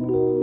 you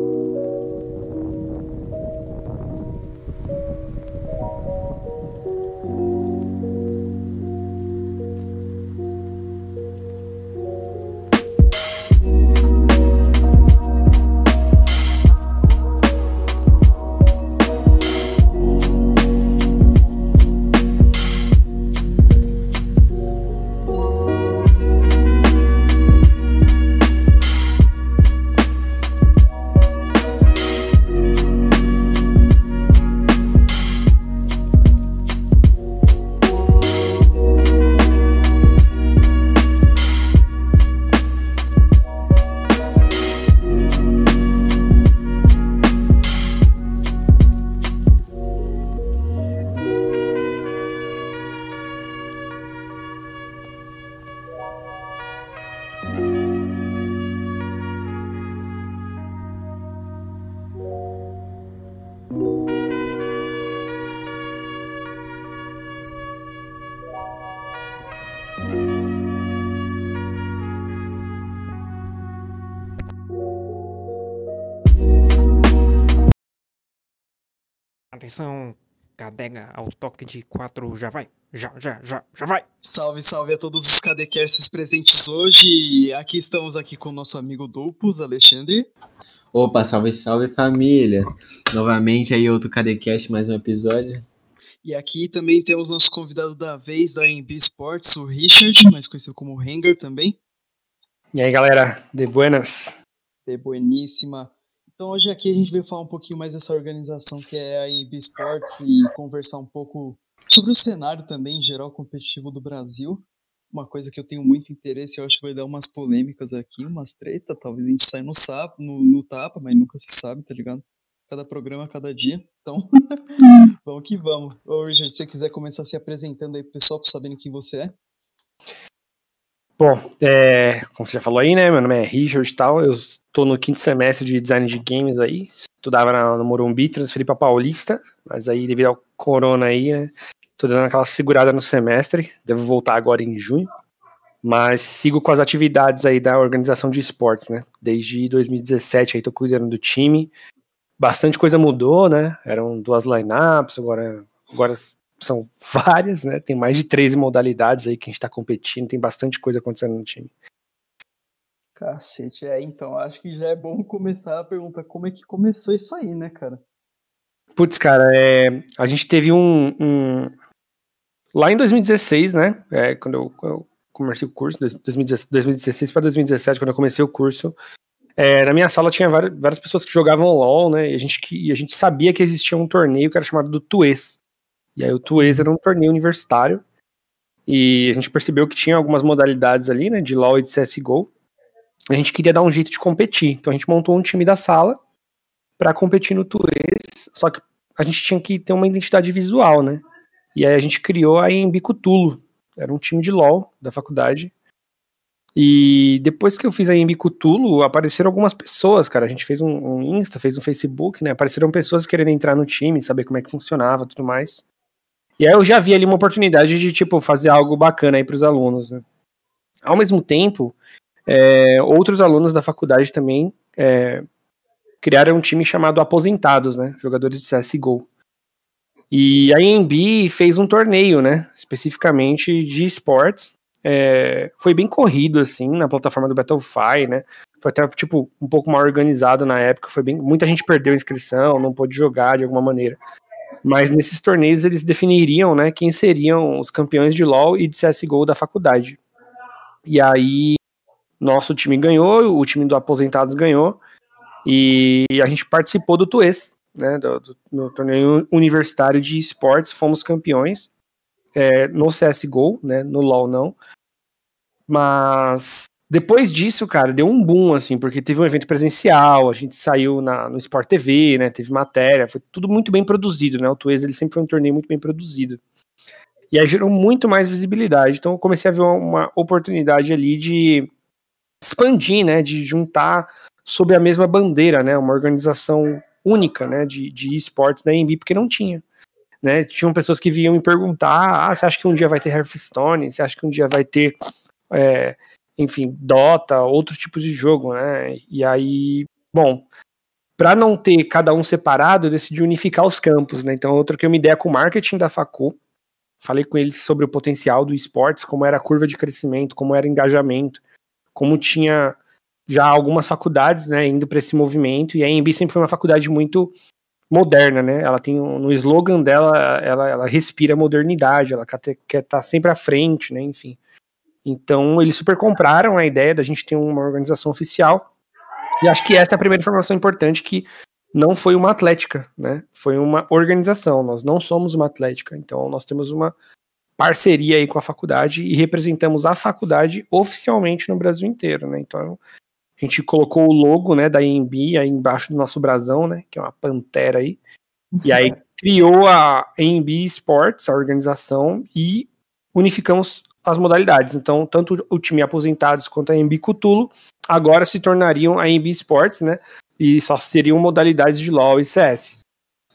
Atenção, cadega ao toque de quatro, já vai, já, já, já, já vai. Salve, salve a todos os cadecasters presentes hoje. Aqui estamos aqui com o nosso amigo Dupus, Alexandre. Opa, salve, salve família. Novamente aí outro Cadecast, mais um episódio. E aqui também temos nosso convidado da vez da MB Sports, o Richard, mais conhecido como Hanger também. E aí galera, de buenas. De bueníssima. Então hoje aqui a gente veio falar um pouquinho mais dessa organização que é a IB Sports e conversar um pouco sobre o cenário também em geral competitivo do Brasil. Uma coisa que eu tenho muito interesse, eu acho que vai dar umas polêmicas aqui, umas treta, talvez a gente saia no, sapo, no, no tapa, mas nunca se sabe, tá ligado? Cada programa, cada dia. Então, vamos que vamos. Ô, Richard, se você quiser começar se apresentando aí pro pessoal, pra saberem quem você é. Bom, é, como você já falou aí, né? Meu nome é Richard e tal. Eu estou no quinto semestre de design de games aí. Estudava na, no Morumbi, transferi para Paulista, mas aí devido ao corona aí, né? Tô dando aquela segurada no semestre. Devo voltar agora em junho. Mas sigo com as atividades aí da organização de esportes, né? Desde 2017 aí tô cuidando do time. Bastante coisa mudou, né? Eram duas lineups, agora, agora são várias, né? Tem mais de 13 modalidades aí que a gente tá competindo, tem bastante coisa acontecendo no time. Cacete, é, então, acho que já é bom começar a pergunta como é que começou isso aí, né, cara? Putz, cara, é, a gente teve um, um, Lá em 2016, né, é, quando eu, eu, comecei o curso, 2016 para 2017, quando eu comecei o curso, é, na minha sala tinha várias, várias, pessoas que jogavam LOL, né, e a, gente, e a gente sabia que existia um torneio que era chamado do Tuês, e aí o Tuês era um torneio universitário. E a gente percebeu que tinha algumas modalidades ali, né, de LoL e de CSGO. A gente queria dar um jeito de competir. Então a gente montou um time da sala para competir no Tuês, só que a gente tinha que ter uma identidade visual, né? E aí a gente criou a Embi Cutulo. Era um time de LoL da faculdade. E depois que eu fiz a Embi Cutulo, apareceram algumas pessoas, cara. A gente fez um, um Insta, fez um Facebook, né? Apareceram pessoas querendo entrar no time, saber como é que funcionava tudo mais. E aí eu já vi ali uma oportunidade de, tipo, fazer algo bacana aí pros alunos, né? Ao mesmo tempo, é, outros alunos da faculdade também é, criaram um time chamado Aposentados, né? Jogadores de CSGO. E a EMB fez um torneio, né? Especificamente de esportes. É, foi bem corrido, assim, na plataforma do Battlefy, né? Foi até, tipo, um pouco mal organizado na época. Foi bem. Muita gente perdeu a inscrição, não pôde jogar de alguma maneira. Mas nesses torneios eles definiriam, né, quem seriam os campeões de LoL e de CSGO da faculdade. E aí nosso time ganhou, o time do Aposentados ganhou, e a gente participou do TUES, né, do, do, do torneio universitário de esportes, fomos campeões é, no CSGO, né, no LoL não, mas depois disso, cara, deu um boom, assim, porque teve um evento presencial, a gente saiu na, no Sport TV, né, teve matéria, foi tudo muito bem produzido, né, o Tuês, ele sempre foi um torneio muito bem produzido. E aí gerou muito mais visibilidade, então eu comecei a ver uma, uma oportunidade ali de expandir, né, de juntar sob a mesma bandeira, né, uma organização única, né, de, de esportes da EMB, porque não tinha. Né, tinham pessoas que vinham me perguntar, ah, você acha que um dia vai ter Hearthstone? Você acha que um dia vai ter... É, enfim, Dota, outros tipos de jogo, né? E aí bom, para não ter cada um separado, eu decidi unificar os campos, né? Então eu troquei uma ideia com o marketing da Facu, falei com eles sobre o potencial do esportes, como era a curva de crescimento, como era engajamento, como tinha já algumas faculdades, né, indo para esse movimento, e a EMB sempre foi uma faculdade muito moderna, né? Ela tem um, no slogan dela, ela, ela respira modernidade, ela quer estar tá sempre à frente, né? Enfim. Então eles super compraram a ideia da gente ter uma organização oficial. E acho que essa é a primeira informação importante que não foi uma atlética, né? Foi uma organização. Nós não somos uma atlética. Então nós temos uma parceria aí com a faculdade e representamos a faculdade oficialmente no Brasil inteiro, né? Então a gente colocou o logo, né, da EMB aí embaixo do nosso brasão, né, que é uma pantera aí. E aí criou a EMB Sports, a organização, e unificamos as modalidades. Então, tanto o time aposentados quanto a EMB Cutulo agora se tornariam a EMB Sports, né, e só seriam modalidades de LoL e CS.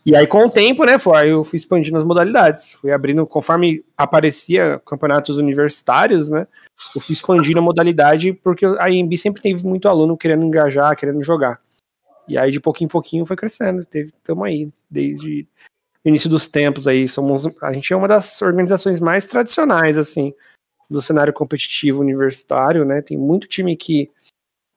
E aí, com o tempo, né, foi, eu fui expandindo as modalidades, fui abrindo, conforme aparecia campeonatos universitários, né, eu fui expandindo a modalidade, porque a IMB sempre teve muito aluno querendo engajar, querendo jogar. E aí, de pouquinho em pouquinho, foi crescendo, teve, tamo aí, desde o início dos tempos aí, somos, a gente é uma das organizações mais tradicionais, assim, do cenário competitivo universitário, né, tem muito time que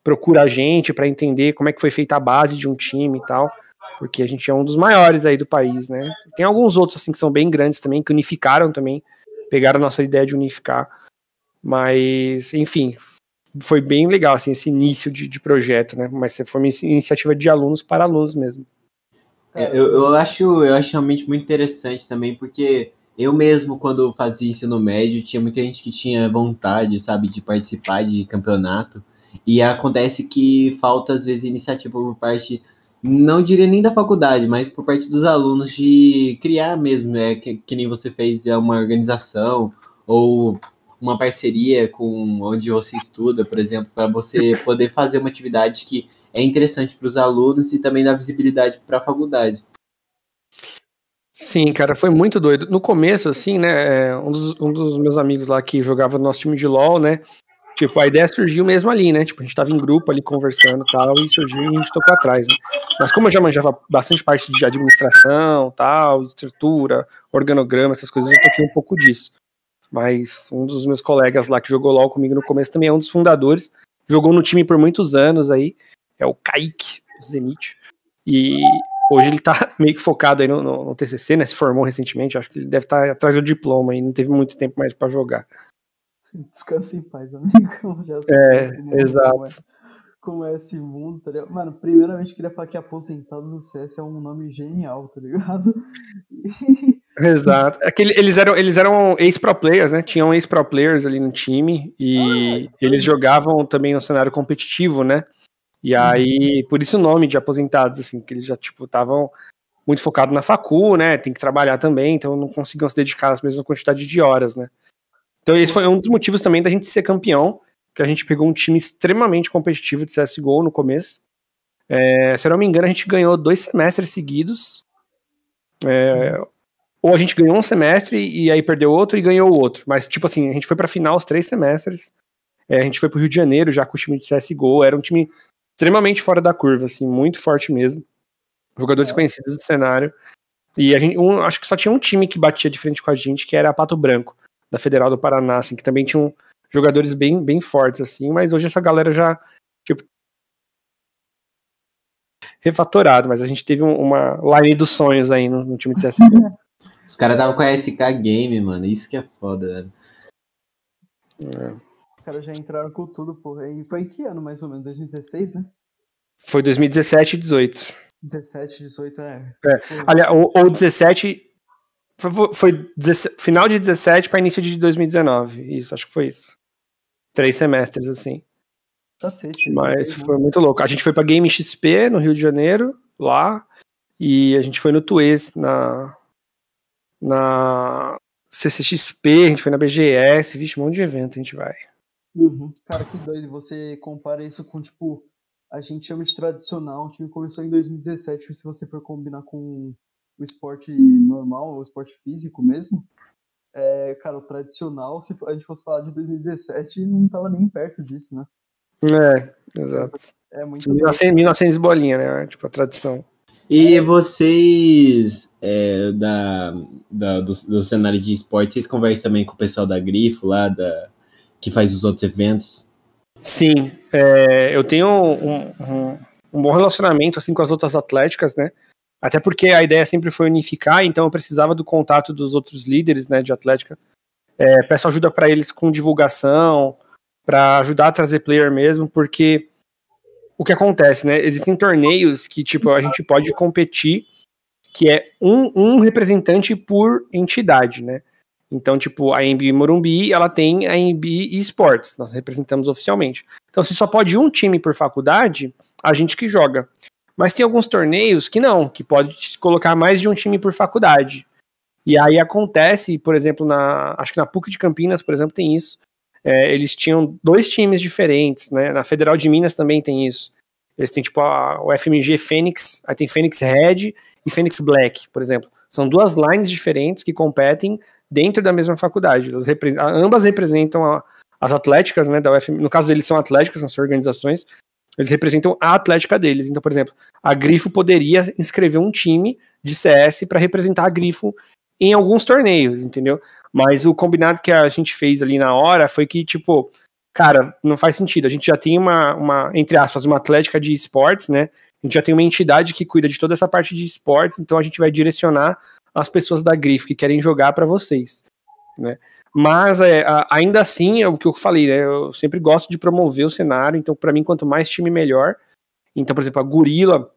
procura a gente para entender como é que foi feita a base de um time e tal, porque a gente é um dos maiores aí do país, né? Tem alguns outros assim que são bem grandes também, que unificaram também, pegaram a nossa ideia de unificar, mas enfim, foi bem legal assim esse início de, de projeto, né? Mas foi uma iniciativa de alunos para alunos mesmo. É, eu, eu acho eu acho realmente muito interessante também, porque eu mesmo, quando fazia ensino médio, tinha muita gente que tinha vontade, sabe, de participar de campeonato. E acontece que falta, às vezes, iniciativa por parte não diria nem da faculdade, mas por parte dos alunos de criar mesmo, é que, que nem você fez é uma organização ou uma parceria com onde você estuda, por exemplo, para você poder fazer uma atividade que é interessante para os alunos e também dá visibilidade para a faculdade. Sim, cara, foi muito doido. No começo, assim, né, é, um dos, um dos meus amigos lá que jogava no nosso time de LoL, né, Tipo, a ideia surgiu mesmo ali, né? Tipo, a gente tava em grupo ali conversando e tal, e surgiu e a gente tocou atrás, né? Mas como eu já manjava bastante parte de administração, tal, estrutura, organograma, essas coisas, eu toquei um pouco disso. Mas um dos meus colegas lá que jogou LOL comigo no começo também é um dos fundadores, jogou no time por muitos anos aí, é o Kaique Zenit. E hoje ele tá meio que focado aí no, no, no TCC, né? Se formou recentemente, acho que ele deve estar tá atrás do diploma e não teve muito tempo mais para jogar. Descanse em paz, amigo. Já é, como, exato. Como é, como é, esse mundo, tá ligado? Mano, primeiramente queria falar que aposentado do CS é um nome genial, tá ligado? Exato. É eles eram, eles eram ex-pro players, né? Tinham ex-pro players ali no time e ah, eles jogavam também no cenário competitivo, né? E uhum. aí, por isso o nome de aposentados, assim, que eles já, tipo, estavam muito focados na facu, né? Tem que trabalhar também, então não conseguiam se dedicar às mesmas quantidade de horas, né? Então esse foi um dos motivos também da gente ser campeão, que a gente pegou um time extremamente competitivo de CSGO no começo. É, se eu não me engano, a gente ganhou dois semestres seguidos. É, ou a gente ganhou um semestre e aí perdeu outro e ganhou outro. Mas, tipo assim, a gente foi pra final os três semestres. É, a gente foi pro Rio de Janeiro já com o time de CSGO. Era um time extremamente fora da curva, assim, muito forte mesmo. Jogadores é. conhecidos do cenário. E a gente, um, acho que só tinha um time que batia de frente com a gente, que era a Pato Branco da Federal do Paraná, assim, que também tinham jogadores bem, bem fortes, assim, mas hoje essa galera já, tipo, refatorado, mas a gente teve uma line dos sonhos aí no, no time de CSGO. Os caras estavam com a SK Game, mano, isso que é foda, velho. É. Caras já entraram com tudo, porra. E foi em que ano, mais ou menos? 2016, né? Foi 2017 e 18. 17, 18, é. é. Aliás, ou, ou 17 foi, foi final de 17 para início de 2019. Isso, acho que foi isso. Três semestres, assim. Cacete, Mas foi muito louco. A gente foi pra Game XP no Rio de Janeiro, lá. E a gente foi no Tuês, na. Na CCXP, a gente foi na BGS, vixe, um monte de evento a gente vai. Uhum. Cara, que doido. Você compara isso com, tipo, a gente chama de tradicional. O time começou em 2017. Se você for combinar com o esporte normal, o esporte físico mesmo, é, cara, o tradicional, se a gente fosse falar de 2017, não tava nem perto disso, né? É, exato. É muito doido. 1900, 1900 bolinha, né? Tipo, a tradição. E vocês, é, da, da- do, do cenário de esporte, vocês conversam também com o pessoal da Grifo lá, da, que faz os outros eventos? Sim, é, eu tenho um, um- um bom relacionamento assim com as outras atléticas, né? Até porque a ideia sempre foi unificar, então eu precisava do contato dos outros líderes, né, de atlética. É, peço ajuda para eles com divulgação, para ajudar a trazer player mesmo, porque o que acontece, né? Existem torneios que tipo a gente pode competir, que é um, um representante por entidade, né? Então, tipo, a AMB Morumbi, ela tem a AMB Esports, nós representamos oficialmente. Então, se só pode um time por faculdade, a gente que joga. Mas tem alguns torneios que não, que pode colocar mais de um time por faculdade. E aí acontece, por exemplo, na acho que na PUC de Campinas, por exemplo, tem isso. É, eles tinham dois times diferentes, né? Na Federal de Minas também tem isso. Eles têm tipo a, o FMG Fênix, aí tem Fênix Red e Fênix Black, por exemplo. São duas lines diferentes que competem dentro da mesma faculdade. Elas repre- ambas representam a- as atléticas, né, da UFM. No caso deles são atléticas, são suas organizações. Eles representam a atlética deles. Então, por exemplo, a Grifo poderia inscrever um time de CS para representar a Grifo em alguns torneios, entendeu? Mas o combinado que a gente fez ali na hora foi que, tipo, cara, não faz sentido. A gente já tem uma, uma entre aspas, uma atlética de esportes, né? A gente já tem uma entidade que cuida de toda essa parte de esportes, então a gente vai direcionar as pessoas da Grifo que querem jogar para vocês, né? Mas é, ainda assim, é o que eu falei, né? Eu sempre gosto de promover o cenário, então para mim quanto mais time melhor. Então, por exemplo, a Gorila,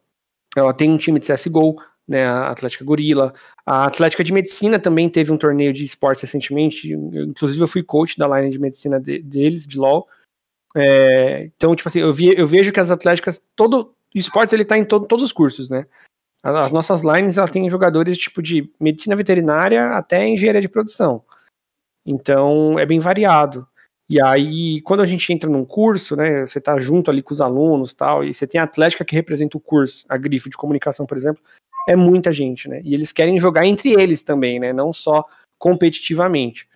ela tem um time de CS:GO, né? A Atlética Gorila, a Atlética de Medicina também teve um torneio de esportes recentemente. eu- inclusive, eu fui coach da line de medicina de- deles, de LoL. É, então, tipo assim, eu, vi- eu vejo que as atléticas, todo esportes ele tá em todo- todos os cursos, né? As nossas lines, ela tem jogadores tipo de medicina veterinária até engenharia de produção. Então, é bem variado. E aí, quando a gente entra num curso, né, você tá junto ali com os alunos tal, e você tem a atlética que representa o curso, a grifo de comunicação, por exemplo, é muita gente, né? E eles querem jogar entre eles também, né? Não só competitivamente.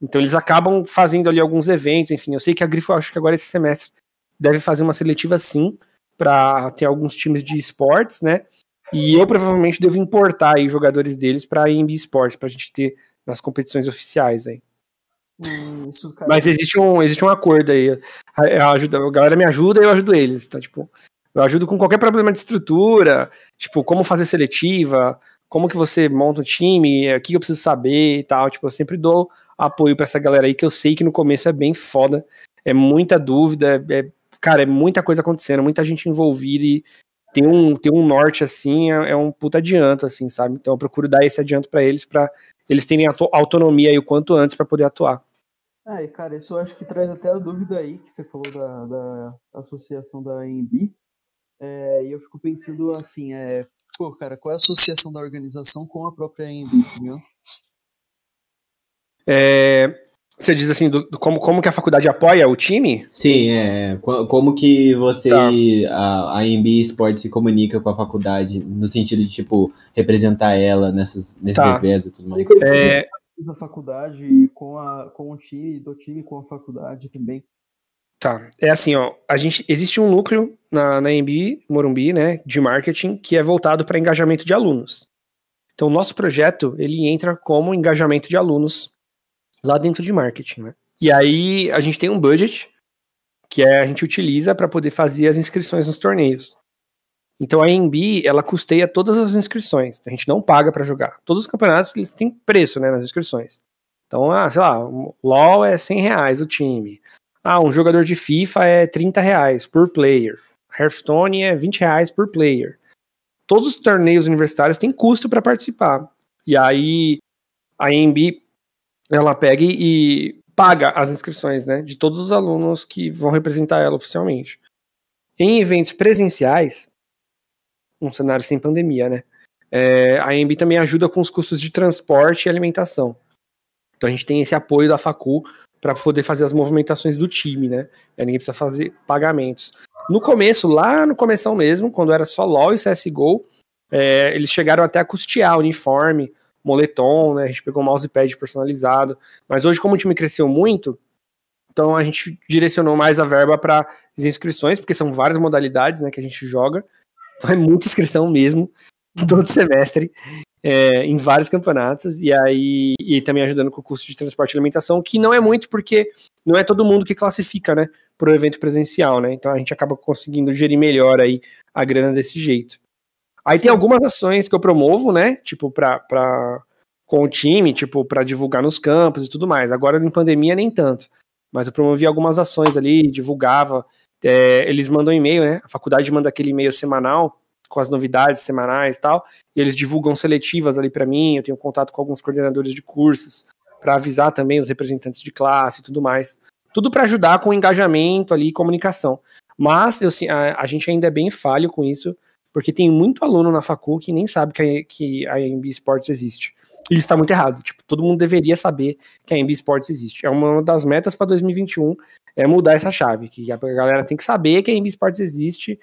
Então eles acabam fazendo ali alguns eventos, enfim. Eu sei que a Grifo, acho que agora esse semestre, deve fazer uma seletiva sim, para ter alguns times de esportes, né? E eu provavelmente devo importar aí jogadores deles para a IMB Esportes, pra gente ter nas competições oficiais aí. Isso, cara, Mas existe um, existe um acordo aí. A, a ajuda, a galera me ajuda e eu ajudo eles. Então, tipo, eu ajudo com qualquer problema de estrutura, tipo, como fazer seletiva, como que você monta um time, o que eu preciso saber e tal. Tipo, eu sempre dou apoio pra essa galera aí, que eu sei que no começo é bem foda. É muita dúvida, é, é- cara, é muita coisa acontecendo, muita gente envolvida e tem um, tem um norte assim, é, é um puta adianto, assim, sabe? Então eu procuro dar esse adianto pra eles, pra eles terem auto- autonomia aí o quanto antes pra poder atuar. Ah, e cara, isso eu acho que traz até a dúvida aí que você falou da, da associação da AMB. É, e eu fico pensando assim, é, pô, cara, qual é a associação da organização com a própria AMB, entendeu? É, você diz assim, do, do como, como que a faculdade apoia o time? Sim, é. co- Como que você, Tá. a, a AMB Sport se comunica com a faculdade, no sentido de, tipo, representar ela nessas, nesses Tá. eventos e tudo mais? É, Da faculdade com, a, com o time, do time com a faculdade também. tá. É assim, ó. A gente, existe um núcleo na, na EMB, Morumbi, né, de marketing, que é voltado para engajamento de alunos. Então, o nosso projeto, ele entra como engajamento de alunos lá dentro de marketing, né? E aí, a gente tem um budget que é, a gente utiliza para poder fazer as inscrições nos torneios. Então a EMB, ela custeia todas as inscrições. A gente não paga para jogar. Todos os campeonatos eles têm preço, né, nas inscrições. Então, ah, sei lá, o LoL é 100 reais o time. Ah, um jogador de FIFA é 30 reais por player. Hearthstone é 20 reais por player. Todos os torneios universitários têm custo para participar. E aí a EMB ela pega e paga as inscrições, né, de todos os alunos que vão representar ela oficialmente. Em eventos presenciais, um cenário sem pandemia, né? é, a EMB também ajuda com os custos de transporte e alimentação. Então a gente tem esse apoio da Facu para poder fazer as movimentações do time, né? Aí ninguém precisa fazer pagamentos. No começo, lá no começo mesmo, quando era só LoL e CSGO, é, eles chegaram até a custear uniforme, moletom, né? A gente pegou um mousepad personalizado. Mas hoje, como o time cresceu muito, então a gente direcionou mais a verba para as inscrições, porque são várias modalidades, né, que a gente joga. Então é muita inscrição mesmo, todo semestre, é, em vários campeonatos, e aí e também ajudando com o custo de transporte e alimentação, que não é muito porque não é todo mundo que classifica, né, para o evento presencial, né? Então a gente acaba conseguindo gerir melhor aí a grana desse jeito. Aí tem algumas ações que eu promovo, né? Tipo, pra, pra, com o time, tipo, para divulgar nos campos e tudo mais. Agora, em pandemia, nem tanto. Mas eu promovi algumas ações ali, divulgava. É, eles mandam e-mail, né? A faculdade manda aquele e-mail semanal com as novidades semanais e tal. E eles divulgam seletivas ali para mim. Eu tenho contato com alguns coordenadores de cursos para avisar também os representantes de classe e tudo mais. Tudo para ajudar com o engajamento ali e comunicação. Mas eu, a, a gente ainda é bem falho com isso porque tem muito aluno na facu que nem sabe que a, que a AMB Sports existe. E isso está muito errado. Tipo, todo mundo deveria saber que a AMB Sports existe. É uma das metas para 2021 é mudar essa chave, que a galera tem que saber que a AMB Sports existe.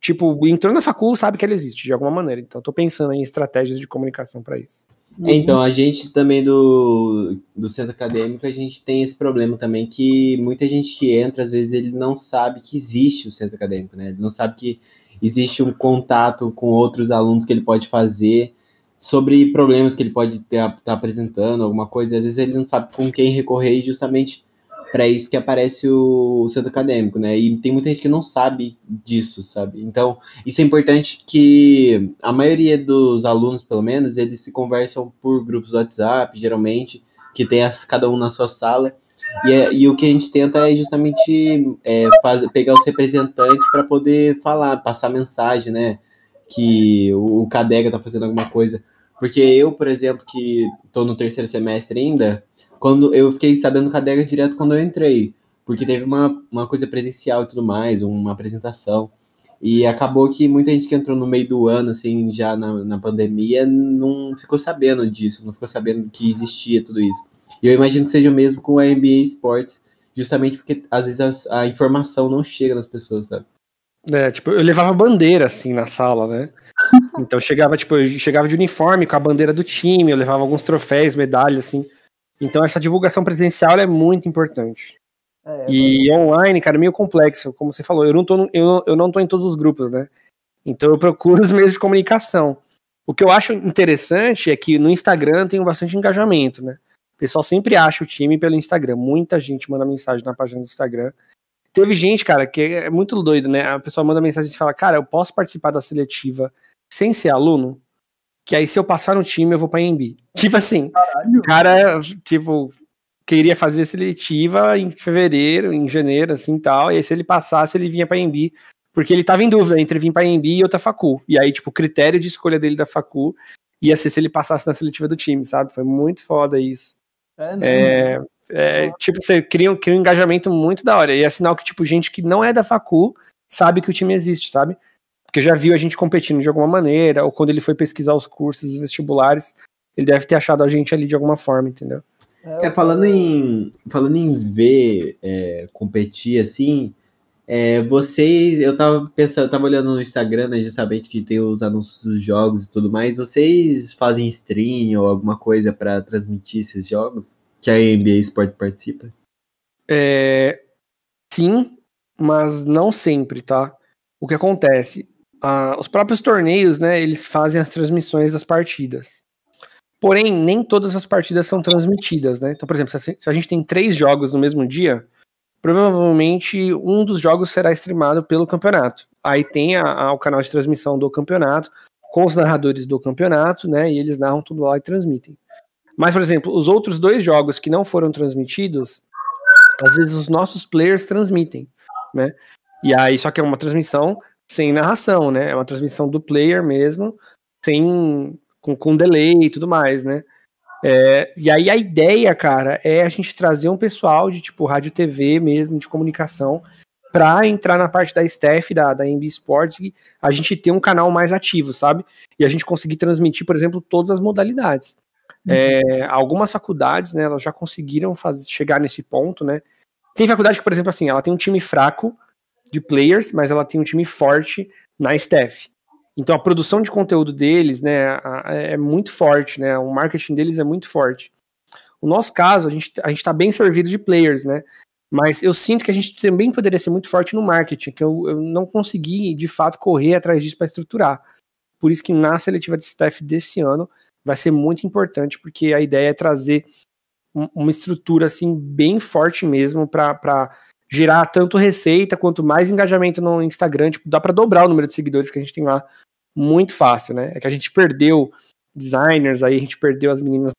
Tipo, entrou na facu, sabe que ela existe de alguma maneira. Então, estou pensando em estratégias de comunicação para isso. É, então, a gente também do, do centro acadêmico, a gente tem esse problema também que muita gente que entra, às vezes, ele não sabe que existe o centro acadêmico, né? Ele não sabe que existe um contato com outros alunos que ele pode fazer sobre problemas que ele pode estar tá apresentando, alguma coisa, às vezes ele não sabe com quem recorrer e justamente para isso que aparece o, o, centro acadêmico, né? E tem muita gente que não sabe disso, sabe? Então, isso é importante que a maioria dos alunos, pelo menos, eles se conversam por grupos WhatsApp, geralmente, que tem as, cada um na sua sala, e, é, e, o que a gente tenta é justamente é, faz, pegar os representantes para poder falar, passar mensagem, né? Que o, Cadega tá fazendo alguma coisa. Porque eu, por exemplo, que estou no terceiro semestre ainda, quando eu fiquei sabendo do Cadega direto quando eu entrei. Porque teve uma, uma coisa presencial e tudo mais, uma apresentação. E acabou que muita gente que entrou no meio do ano, assim, já na, na pandemia, não ficou sabendo disso, não ficou sabendo que existia tudo isso. E eu imagino que seja o mesmo com a NBA Sports, justamente porque às vezes a, a informação não chega nas pessoas, sabe? É, tipo, eu levava bandeira, assim, na sala, né? Então chegava, tipo, eu chegava de uniforme com a bandeira do time, eu levava alguns troféus, medalhas, assim. Então essa divulgação presencial é muito importante. É, e é online, cara, é meio complexo, como você falou. Eu não, tô, eu, eu não tô em todos os grupos, né? Então eu procuro os meios de comunicação. O que eu acho interessante é que no Instagram tem bastante engajamento, né? Pessoal sempre acha o time pelo Instagram. Muita gente manda mensagem na página do Instagram. Teve gente, cara, que é muito doido, né? A pessoa manda mensagem e fala: Cara, eu posso participar da seletiva sem ser aluno? Que aí, se eu passar no time, eu vou pra EMB. Tipo assim, Caralho. cara, tipo, queria fazer seletiva em fevereiro, em janeiro, assim tal. E aí, se ele passasse, ele vinha pra EMB. Porque ele tava em dúvida entre vir pra EMB e outra facu. E aí, tipo, o critério de escolha dele da facu ia ser se ele passasse na seletiva do time, sabe? Foi muito foda isso. É, é, é, tipo, você cria, cria um engajamento muito da hora. E é sinal que, tipo, gente que não é da facu sabe que o time existe, sabe? Porque já viu a gente competindo de alguma maneira, ou quando ele foi pesquisar os cursos vestibulares, ele deve ter achado a gente ali de alguma forma, entendeu? É, falando em, falando em ver é, competir assim, é, vocês, eu tava pensando, tava olhando no Instagram, né, justamente que tem os anúncios dos jogos e tudo mais. Vocês fazem stream ou alguma coisa para transmitir esses jogos que a NBA Sport participa? É, sim, mas não sempre, tá? O que acontece? Os próprios torneios, né, eles fazem as transmissões das partidas. Porém, nem todas as partidas são transmitidas, né? Então, por exemplo, se a gente tem três jogos no mesmo dia, provavelmente um dos jogos será streamado pelo campeonato. Aí tem a, a, o canal de transmissão do campeonato, com os narradores do campeonato, né? E eles narram tudo lá e transmitem. Mas, por exemplo, os outros dois jogos que não foram transmitidos, às vezes os nossos players transmitem, né? E aí, só que é uma transmissão sem narração, né? É uma transmissão do player mesmo, sem com, com delay e tudo mais, né? É, e aí a ideia, cara, é a gente trazer um pessoal de tipo rádio TV mesmo, de comunicação, para entrar na parte da staff da, da MB Sports e a gente ter um canal mais ativo, sabe? E a gente conseguir transmitir, por exemplo, todas as modalidades. Uhum. É, algumas faculdades, né, elas já conseguiram fazer, chegar nesse ponto, né? Tem faculdade que, por exemplo, assim, ela tem um time fraco de players, mas ela tem um time forte na staff. Então a produção de conteúdo deles, né, é muito forte, né? O marketing deles é muito forte. O nosso caso, a gente a está bem servido de players, né? Mas eu sinto que a gente também poderia ser muito forte no marketing, que eu, eu não consegui, de fato, correr atrás disso para estruturar. Por isso que na seletiva de staff desse ano vai ser muito importante, porque a ideia é trazer uma estrutura assim bem forte mesmo para gerar tanto receita quanto mais engajamento no Instagram. Tipo, dá para dobrar o número de seguidores que a gente tem lá muito fácil, né? É que a gente perdeu designers aí, a gente perdeu as meninas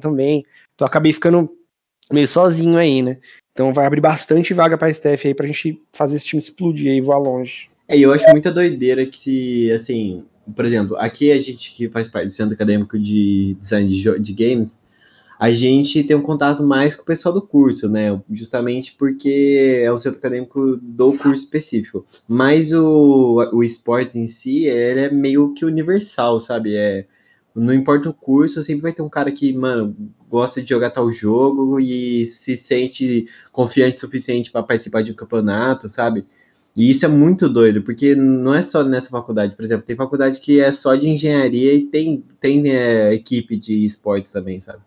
também. Então acabei ficando meio sozinho aí, né? Então vai abrir bastante vaga para staff aí pra gente fazer esse time explodir e voar longe. É, eu acho muita doideira que se, assim, por exemplo, aqui a gente que faz parte do Centro Acadêmico de Design de, de Games, a gente tem um contato mais com o pessoal do curso, né? Justamente porque é um centro acadêmico do curso específico. Mas o, o esporte em si, ele é meio que universal, sabe? É, não importa o curso, sempre vai ter um cara que, mano, gosta de jogar tal jogo e se sente confiante o suficiente para participar de um campeonato, sabe? E isso é muito doido, porque não é só nessa faculdade, por exemplo, tem faculdade que é só de engenharia e tem, tem é, equipe de esportes também, sabe?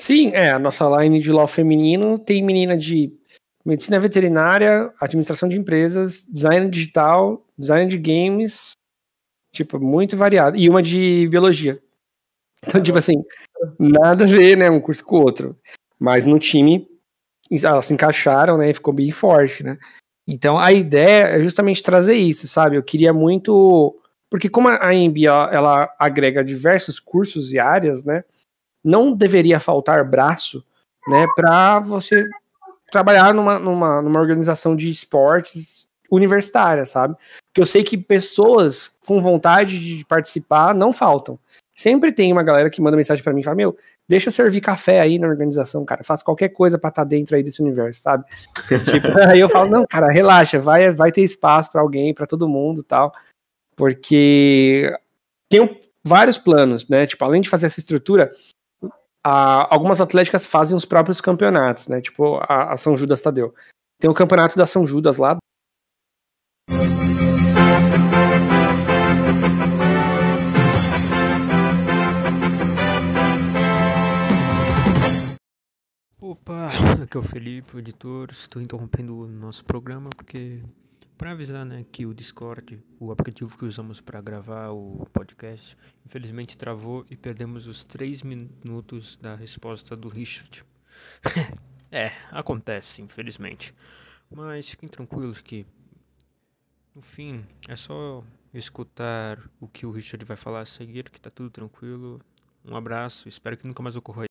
Sim, é, a nossa line de LOL feminino tem menina de medicina veterinária, administração de empresas, design digital, design de games, tipo, muito variado, e uma de biologia. Então, tipo assim, nada a ver, né, um curso com o outro. Mas no time, elas se encaixaram, né, e ficou bem forte, né. Então a ideia é justamente trazer isso, sabe? Eu queria muito. Porque como a IMB ela agrega diversos cursos e áreas, né? Não deveria faltar braço, né? Para você trabalhar numa, numa, numa organização de esportes universitária, sabe? Porque eu sei que pessoas com vontade de participar não faltam. Sempre tem uma galera que manda mensagem para mim e fala: Meu, deixa eu servir café aí na organização, cara. Faço qualquer coisa para estar tá dentro aí desse universo, sabe? tipo, aí eu falo: Não, cara, relaxa, vai, vai ter espaço para alguém, para todo mundo tal. Porque tem vários planos, né? Tipo, além de fazer essa estrutura, a, algumas atléticas fazem os próprios campeonatos, né? Tipo, a, a São Judas Tadeu. Tem o campeonato da São Judas lá, Opa, aqui é o Felipe, o editor. Estou interrompendo o nosso programa porque para avisar, né, que o Discord, o aplicativo que usamos para gravar o podcast, infelizmente travou e perdemos os 3 minutos da resposta do Richard. é, acontece, infelizmente. Mas fiquem tranquilos que no fim é só escutar o que o Richard vai falar a seguir, que tá tudo tranquilo. Um abraço, espero que nunca mais ocorra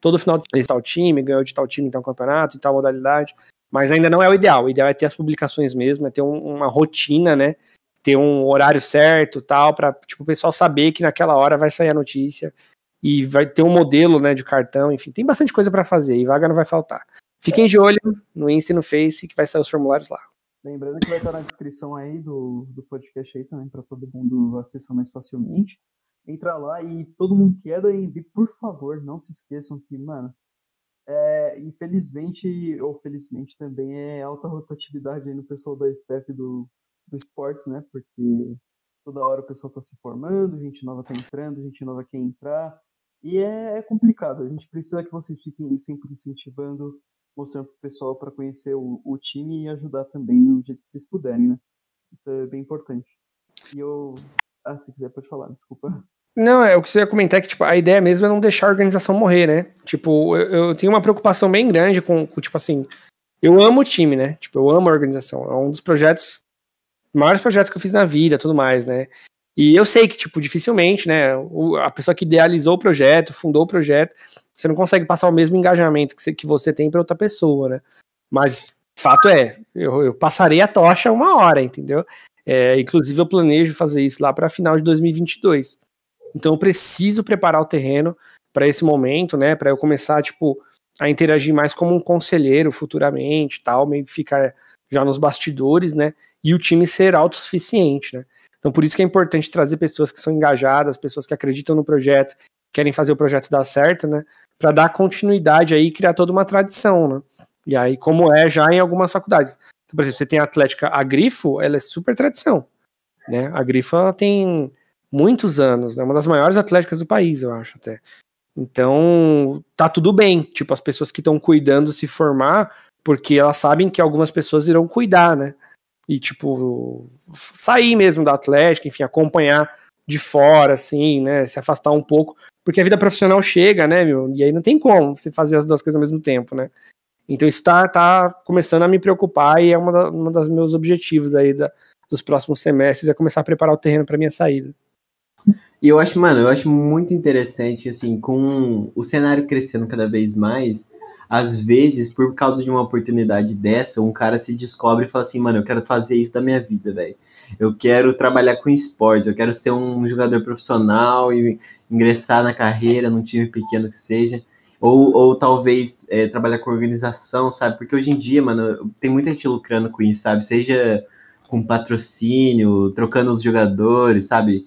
todo final de tal time, ganhou de tal time tal campeonato, em tal modalidade, mas ainda não é o ideal. O ideal é ter as publicações mesmo, é ter um, uma rotina, né? Ter um horário certo, tal, para tipo o pessoal saber que naquela hora vai sair a notícia e vai ter um modelo, né, de cartão, enfim, tem bastante coisa para fazer e vaga não vai faltar. Fiquem de olho no Insta e no Face que vai sair os formulários lá. Lembrando que vai estar na descrição aí do, do podcast aí também para todo mundo acessar mais facilmente entrar lá e todo mundo que é da EMB, por favor, não se esqueçam que, mano, é, infelizmente, ou felizmente também, é alta rotatividade aí no pessoal da staff do, do esportes, né? Porque toda hora o pessoal tá se formando, gente nova tá entrando, gente nova quer entrar. E é, é complicado. A gente precisa que vocês fiquem sempre incentivando, mostrando pro pessoal para conhecer o, o time e ajudar também do jeito que vocês puderem, né? Isso é bem importante. E eu ah, se quiser, pode falar, desculpa. Não, é o que você ia comentar é que, tipo, a ideia mesmo é não deixar a organização morrer, né? Tipo, eu, eu tenho uma preocupação bem grande com, com, tipo assim, eu amo o time, né? Tipo, eu amo a organização. É um dos projetos, maiores projetos que eu fiz na vida, tudo mais, né? E eu sei que, tipo, dificilmente, né? A pessoa que idealizou o projeto, fundou o projeto, você não consegue passar o mesmo engajamento que você, que você tem para outra pessoa, né? Mas fato é, eu, eu passarei a tocha uma hora, entendeu? É, inclusive, eu planejo fazer isso lá para final de 2022. Então, eu preciso preparar o terreno para esse momento, né? Para eu começar, tipo, a interagir mais como um conselheiro futuramente, tal, meio que ficar já nos bastidores, né? E o time ser autossuficiente, né? Então, por isso que é importante trazer pessoas que são engajadas, pessoas que acreditam no projeto, querem fazer o projeto dar certo, né? Para dar continuidade aí e criar toda uma tradição, né? E aí, como é já em algumas faculdades. Então, por exemplo, você tem a Atlética, a Grifo, ela é super tradição. Né? A Grifo tem muitos anos, é né? uma das maiores atléticas do país, eu acho até. Então, tá tudo bem. Tipo, as pessoas que estão cuidando se formar, porque elas sabem que algumas pessoas irão cuidar, né? E, tipo, sair mesmo da Atlética, enfim, acompanhar de fora, assim, né? Se afastar um pouco. Porque a vida profissional chega, né, meu? E aí não tem como você fazer as duas coisas ao mesmo tempo, né? Então isso tá, tá começando a me preocupar e é uma, da, uma dos meus objetivos aí da, dos próximos semestres, é começar a preparar o terreno para minha saída. E eu acho, mano, eu acho muito interessante, assim, com o cenário crescendo cada vez mais, às vezes, por causa de uma oportunidade dessa, um cara se descobre e fala assim, mano, eu quero fazer isso da minha vida, velho. Eu quero trabalhar com esportes, eu quero ser um jogador profissional e ingressar na carreira, num time pequeno que seja. Ou, ou talvez é, trabalhar com organização, sabe? Porque hoje em dia, mano, tem muita gente lucrando com isso, sabe? Seja com patrocínio, trocando os jogadores, sabe?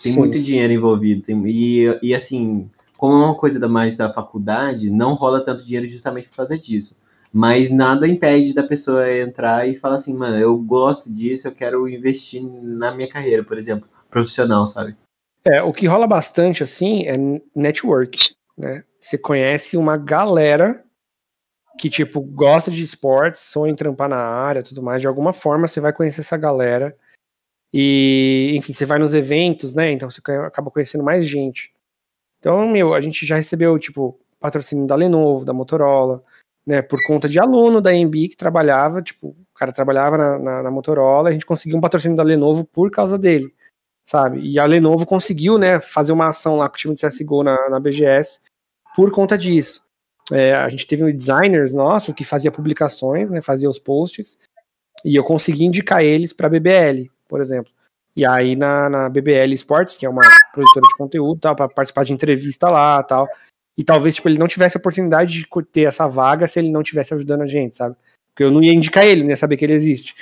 Tem Sim. muito dinheiro envolvido. Tem, e, e assim, como é uma coisa da mais da faculdade, não rola tanto dinheiro justamente por fazer disso. Mas nada impede da pessoa entrar e falar assim, mano, eu gosto disso, eu quero investir na minha carreira, por exemplo, profissional, sabe? É, o que rola bastante, assim, é network, né? Você conhece uma galera que, tipo, gosta de esportes, sonha em trampar na área tudo mais, de alguma forma você vai conhecer essa galera e, enfim, você vai nos eventos, né? Então você acaba conhecendo mais gente. Então, meu, a gente já recebeu, tipo, patrocínio da Lenovo, da Motorola, né? Por conta de aluno da MB que trabalhava, tipo, o cara trabalhava na, na, na Motorola, a gente conseguiu um patrocínio da Lenovo por causa dele, sabe? E a Lenovo conseguiu, né, fazer uma ação lá com o time de CSGO na, na BGS por conta disso. É, a gente teve um designers nosso que fazia publicações, né, fazia os posts, e eu consegui indicar eles para BBL, por exemplo. E aí na, na BBL Sports, que é uma produtora de conteúdo, tal, para participar de entrevista lá, tal. E talvez tipo ele não tivesse a oportunidade de ter essa vaga se ele não tivesse ajudando a gente, sabe? Porque eu não ia indicar ele, né, saber que ele existe.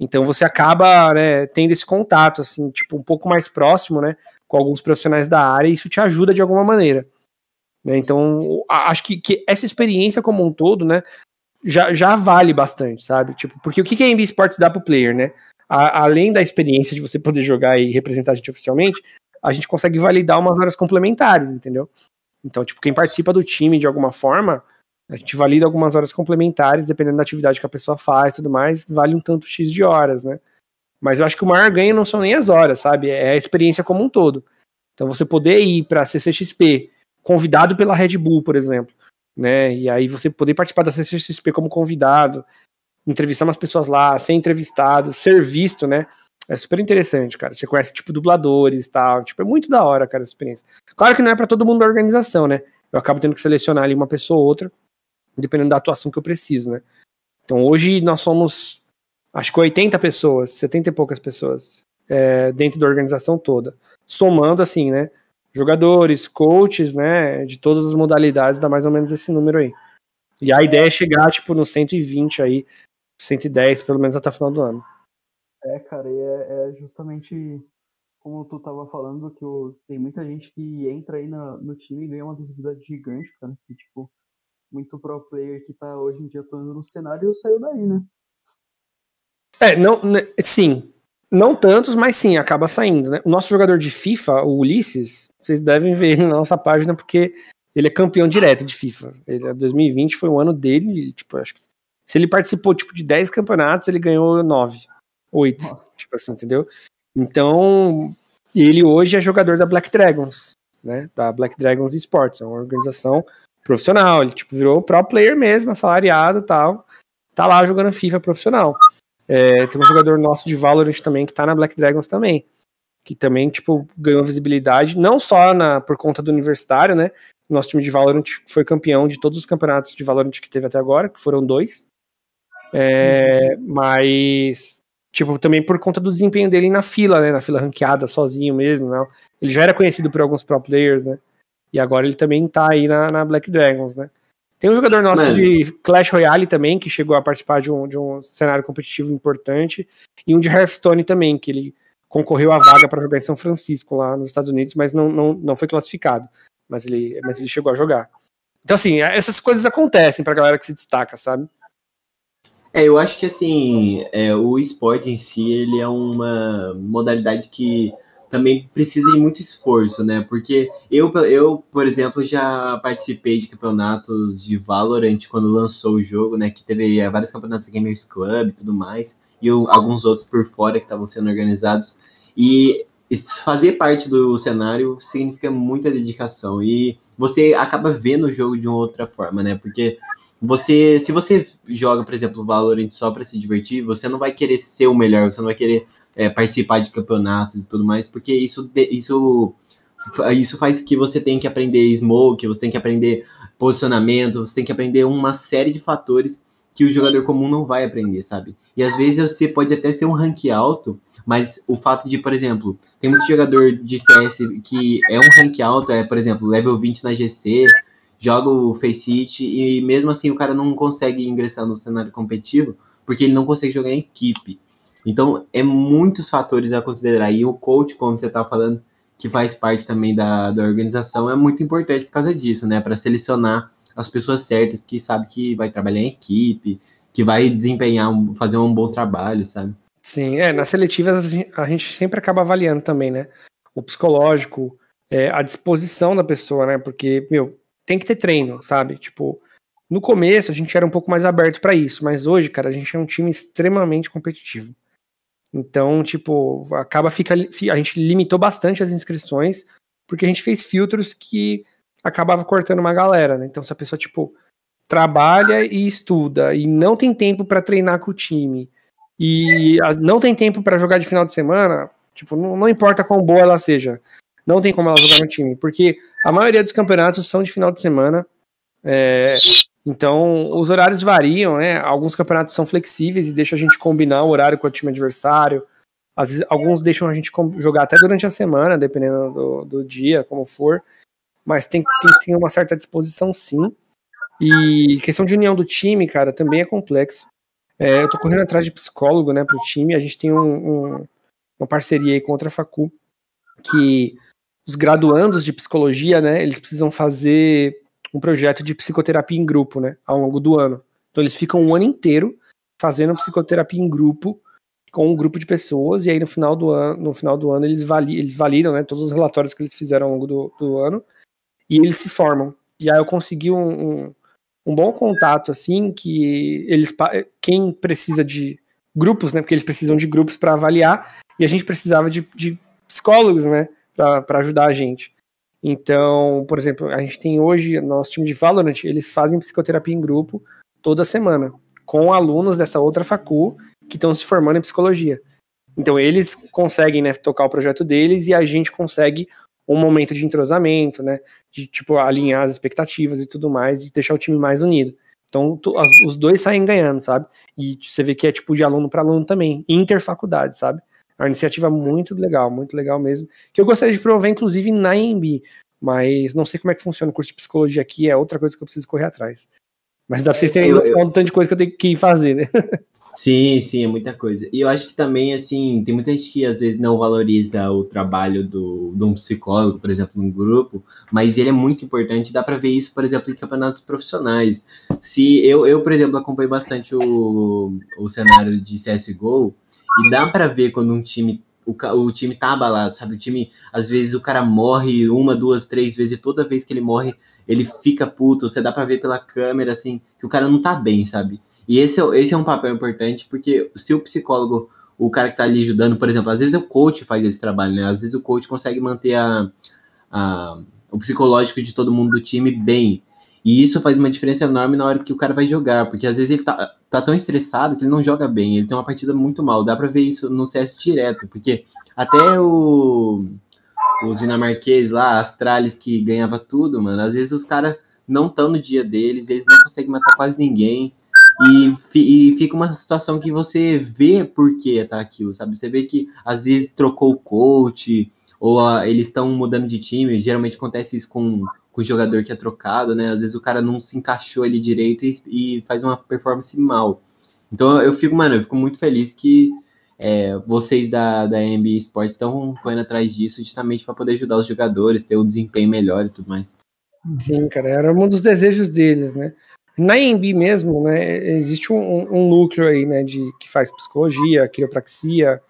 Então você acaba, né, tendo esse contato assim, tipo um pouco mais próximo, né, com alguns profissionais da área, e isso te ajuda de alguma maneira. Né? Então, acho que, que essa experiência como um todo, né, já, já vale bastante, sabe? Tipo, porque o que, que a MB Sports dá pro player, né? A, além da experiência de você poder jogar e representar a gente oficialmente, a gente consegue validar umas horas complementares, entendeu? Então, tipo, quem participa do time de alguma forma, a gente valida algumas horas complementares, dependendo da atividade que a pessoa faz e tudo mais, vale um tanto X de horas, né? Mas eu acho que o maior ganho não são nem as horas, sabe? É a experiência como um todo. Então, você poder ir para CCXP, convidado pela Red Bull, por exemplo, né? E aí você poder participar da CCXP como convidado, entrevistar umas pessoas lá, ser entrevistado, ser visto, né? É super interessante, cara. Você conhece, tipo, dubladores e tal. Tipo, é muito da hora, cara, essa experiência. Claro que não é para todo mundo da organização, né? Eu acabo tendo que selecionar ali uma pessoa ou outra, dependendo da atuação que eu preciso, né? Então, hoje nós somos, acho que 80 pessoas, 70 e poucas pessoas é, dentro da organização toda. Somando, assim, né? Jogadores, coaches, né? De todas as modalidades, dá mais ou menos esse número aí. E a ideia é chegar, tipo, no 120 aí, 110, pelo menos até o final do ano. É, cara, e é, é justamente como tu tava falando, que tem muita gente que entra aí na, no time e ganha uma visibilidade gigante, cara. Que, tipo, muito pro player que tá hoje em dia atuando no cenário saiu daí, né? É, não, né, sim. Não tantos, mas sim, acaba saindo, né? O nosso jogador de FIFA, o Ulisses, vocês devem ver na nossa página, porque ele é campeão direto de FIFA. Ele, 2020 foi o ano dele, tipo, acho que se ele participou, tipo, de 10 campeonatos, ele ganhou 9, 8, Nossa. tipo assim, entendeu? Então, ele hoje é jogador da Black Dragons, né? Da Black Dragons Esports, é uma organização profissional. Ele, tipo, virou pro player mesmo, assalariado e tal. Tá lá jogando FIFA profissional. É, tem um jogador nosso de Valorant também que tá na Black Dragons também. Que também, tipo, ganhou visibilidade, não só na, por conta do universitário, né? Nosso time de Valorant foi campeão de todos os campeonatos de Valorant que teve até agora, que foram dois. É, mas, tipo, também por conta do desempenho dele na fila, né? Na fila ranqueada, sozinho mesmo. Né? Ele já era conhecido por alguns pro players, né? E agora ele também tá aí na, na Black Dragons, né? Tem um jogador nosso Mano. de Clash Royale também, que chegou a participar de um, de um cenário competitivo importante. E um de Hearthstone também, que ele concorreu à vaga para jogar em São Francisco, lá nos Estados Unidos, mas não, não, não foi classificado. Mas ele, mas ele chegou a jogar. Então, assim, essas coisas acontecem pra galera que se destaca, sabe? É, eu acho que assim, é, o esporte em si, ele é uma modalidade que também precisa de muito esforço, né? Porque eu, eu, por exemplo, já participei de campeonatos de Valorant quando lançou o jogo, né? Que teve é, vários campeonatos Gamers Club e tudo mais, e eu, alguns outros por fora que estavam sendo organizados. E fazer parte do cenário significa muita dedicação e você acaba vendo o jogo de uma outra forma, né? Porque você, se você joga, por exemplo, Valorant só para se divertir, você não vai querer ser o melhor, você não vai querer é, participar de campeonatos e tudo mais, porque isso, isso, isso faz que você tem que aprender smoke, você tem que aprender posicionamento, você tem que aprender uma série de fatores que o jogador comum não vai aprender, sabe? E às vezes você pode até ser um rank alto, mas o fato de, por exemplo, tem muito jogador de CS que é um rank alto, é, por exemplo, level 20 na GC, joga o Faceit e mesmo assim o cara não consegue ingressar no cenário competitivo porque ele não consegue jogar em equipe. Então, é muitos fatores a considerar. E o coach, como você está falando, que faz parte também da, da organização, é muito importante por causa disso, né? Para selecionar as pessoas certas que sabe que vai trabalhar em equipe, que vai desempenhar, fazer um bom trabalho, sabe? Sim, é, nas seletivas a gente sempre acaba avaliando também, né? O psicológico, é, a disposição da pessoa, né? Porque, meu, tem que ter treino, sabe? Tipo, no começo a gente era um pouco mais aberto para isso, mas hoje, cara, a gente é um time extremamente competitivo. Então, tipo, acaba fica a gente limitou bastante as inscrições porque a gente fez filtros que acabava cortando uma galera, né? Então, se a pessoa, tipo, trabalha e estuda e não tem tempo para treinar com o time e não tem tempo para jogar de final de semana, tipo, não, não, importa quão boa ela seja, não tem como ela jogar no time, porque a maioria dos campeonatos são de final de semana, é, então os horários variam, né? Alguns campeonatos são flexíveis e deixam a gente combinar o horário com o time adversário. Às vezes, alguns deixam a gente jogar até durante a semana, dependendo do, do dia, como for mas tem, tem que ter uma certa disposição sim. E questão de união do time, cara, também é complexo. É, eu tô correndo atrás de psicólogo, né, pro time. A gente tem um, um, uma parceria aí com outra facu que os graduandos de psicologia, né, eles precisam fazer um projeto de psicoterapia em grupo, né, ao longo do ano. Então eles ficam um ano inteiro fazendo psicoterapia em grupo com um grupo de pessoas e aí no final do ano, no final do ano eles, vali, eles validam, né, todos os relatórios que eles fizeram ao longo do, do ano e eles se formam. E aí eu consegui um, um, um bom contato, assim, que eles, quem precisa de grupos, né, porque eles precisam de grupos para avaliar, e a gente precisava de, de psicólogos, né, para ajudar a gente. Então, por exemplo, a gente tem hoje, nosso time de Valorant, eles fazem psicoterapia em grupo toda semana, com alunos dessa outra facu que estão se formando em psicologia. Então, eles conseguem né, tocar o projeto deles e a gente consegue um momento de entrosamento, né? De tipo alinhar as expectativas e tudo mais e deixar o time mais unido. Então tu, as, os dois saem ganhando, sabe? E você vê que é tipo de aluno para aluno também, interfaculdade, sabe? É uma iniciativa muito legal, muito legal mesmo. Que eu gostaria de promover, inclusive, na EMB, mas não sei como é que funciona o curso de psicologia aqui, é outra coisa que eu preciso correr atrás. Mas dá pra vocês terem noção do tanto de coisa que eu tenho que fazer, né? Sim, sim, é muita coisa. E eu acho que também, assim, tem muita gente que às vezes não valoriza o trabalho do, de um psicólogo, por exemplo, num grupo, mas ele é muito importante. Dá para ver isso, por exemplo, em campeonatos profissionais. Se eu, eu por exemplo, acompanho bastante o, o cenário de CSGO, e dá para ver quando um time o, o time tá abalado, sabe? O time, às vezes, o cara morre uma, duas, três vezes, e toda vez que ele morre, ele fica puto. Você dá pra ver pela câmera, assim, que o cara não tá bem, sabe? E esse, é esse é um papel importante, porque se o psicólogo, o cara que tá ali ajudando, por exemplo, às vezes o coach faz esse trabalho, né? Às vezes o coach consegue manter a, a, o psicológico de todo mundo do time bem. E isso faz uma diferença enorme na hora que o cara vai jogar, porque às vezes ele tá, tá tão estressado que ele não joga bem, ele tem uma partida muito mal. Dá pra ver isso no CS direto, porque até o, os dinamarqueses lá, Astralis, que ganhava tudo, mano, às vezes os caras não estão no dia deles, eles não conseguem matar quase ninguém. E, e, fica uma situação que você vê por que tá aquilo, sabe? Você vê que às vezes trocou o coach, ou a, eles estão mudando de time. Geralmente acontece isso com, com o jogador que é trocado, né? Às vezes o cara não se encaixou ali direito e, e faz uma performance mal. Então eu fico, mano, eu fico muito feliz que é, vocês da, da NBA Sports estão correndo atrás disso justamente para poder ajudar os jogadores, ter um desempenho melhor e tudo mais. Sim, cara, era um dos desejos deles, né? Na EMB mesmo, né, existe um, um, núcleo aí, né, de, que faz psicologia, quiropraxia,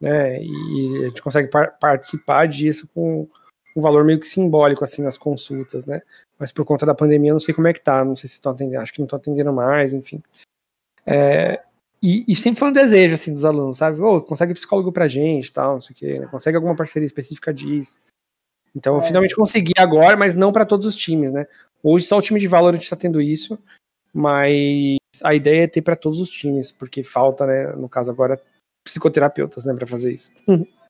né? E a gente consegue par participar disso com um valor meio que simbólico, assim, nas consultas, né? Mas por conta da pandemia, eu não sei como é que tá, não sei se estão atendendo, acho que não estão atendendo mais, enfim. É, e, e, sempre foi um desejo, assim, dos alunos, sabe? Oh, consegue psicólogo pra gente, tal, não sei o quê, né? consegue alguma parceria específica disso. Então, é. finalmente consegui agora, mas não para todos os times, né? Hoje só o time de Valorant está tendo isso, mas a ideia é ter para todos os times, porque falta, né, no caso agora, psicoterapeutas, né, para fazer isso.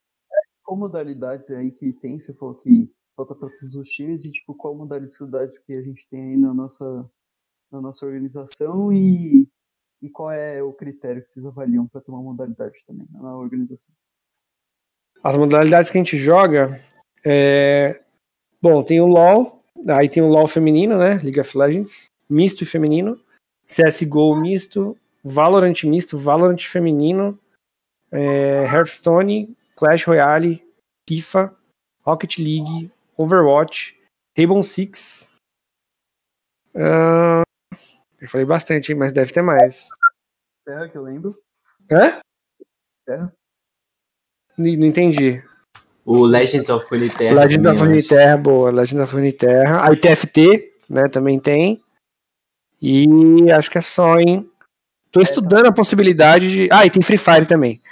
qual modalidades aí que tem, você falou que falta para todos os times, e tipo, qual modalidades que a gente tem aí na nossa, na nossa organização e, e qual é o critério que vocês avaliam para uma modalidade também na organização? As modalidades que a gente joga é... Bom, tem o LoL, aí tem o LoL feminino, né? League of Legends, misto e feminino, CSGO misto, Valorant misto, Valorant feminino, é... Hearthstone, Clash Royale, FIFA, Rocket League, Overwatch, Rainbow Six. Uh, eu falei bastante, mas deve ter mais. Terra que eu lembro. Hã? Terra. Não, não entendi. O Legends of Runeterra. Legends of Runeterra, boa. Legends of Runeterra. A ITFT, né, também tem. E acho que é só, hein? Tô estudando a possibilidade de. Ah, e tem Free Fire também.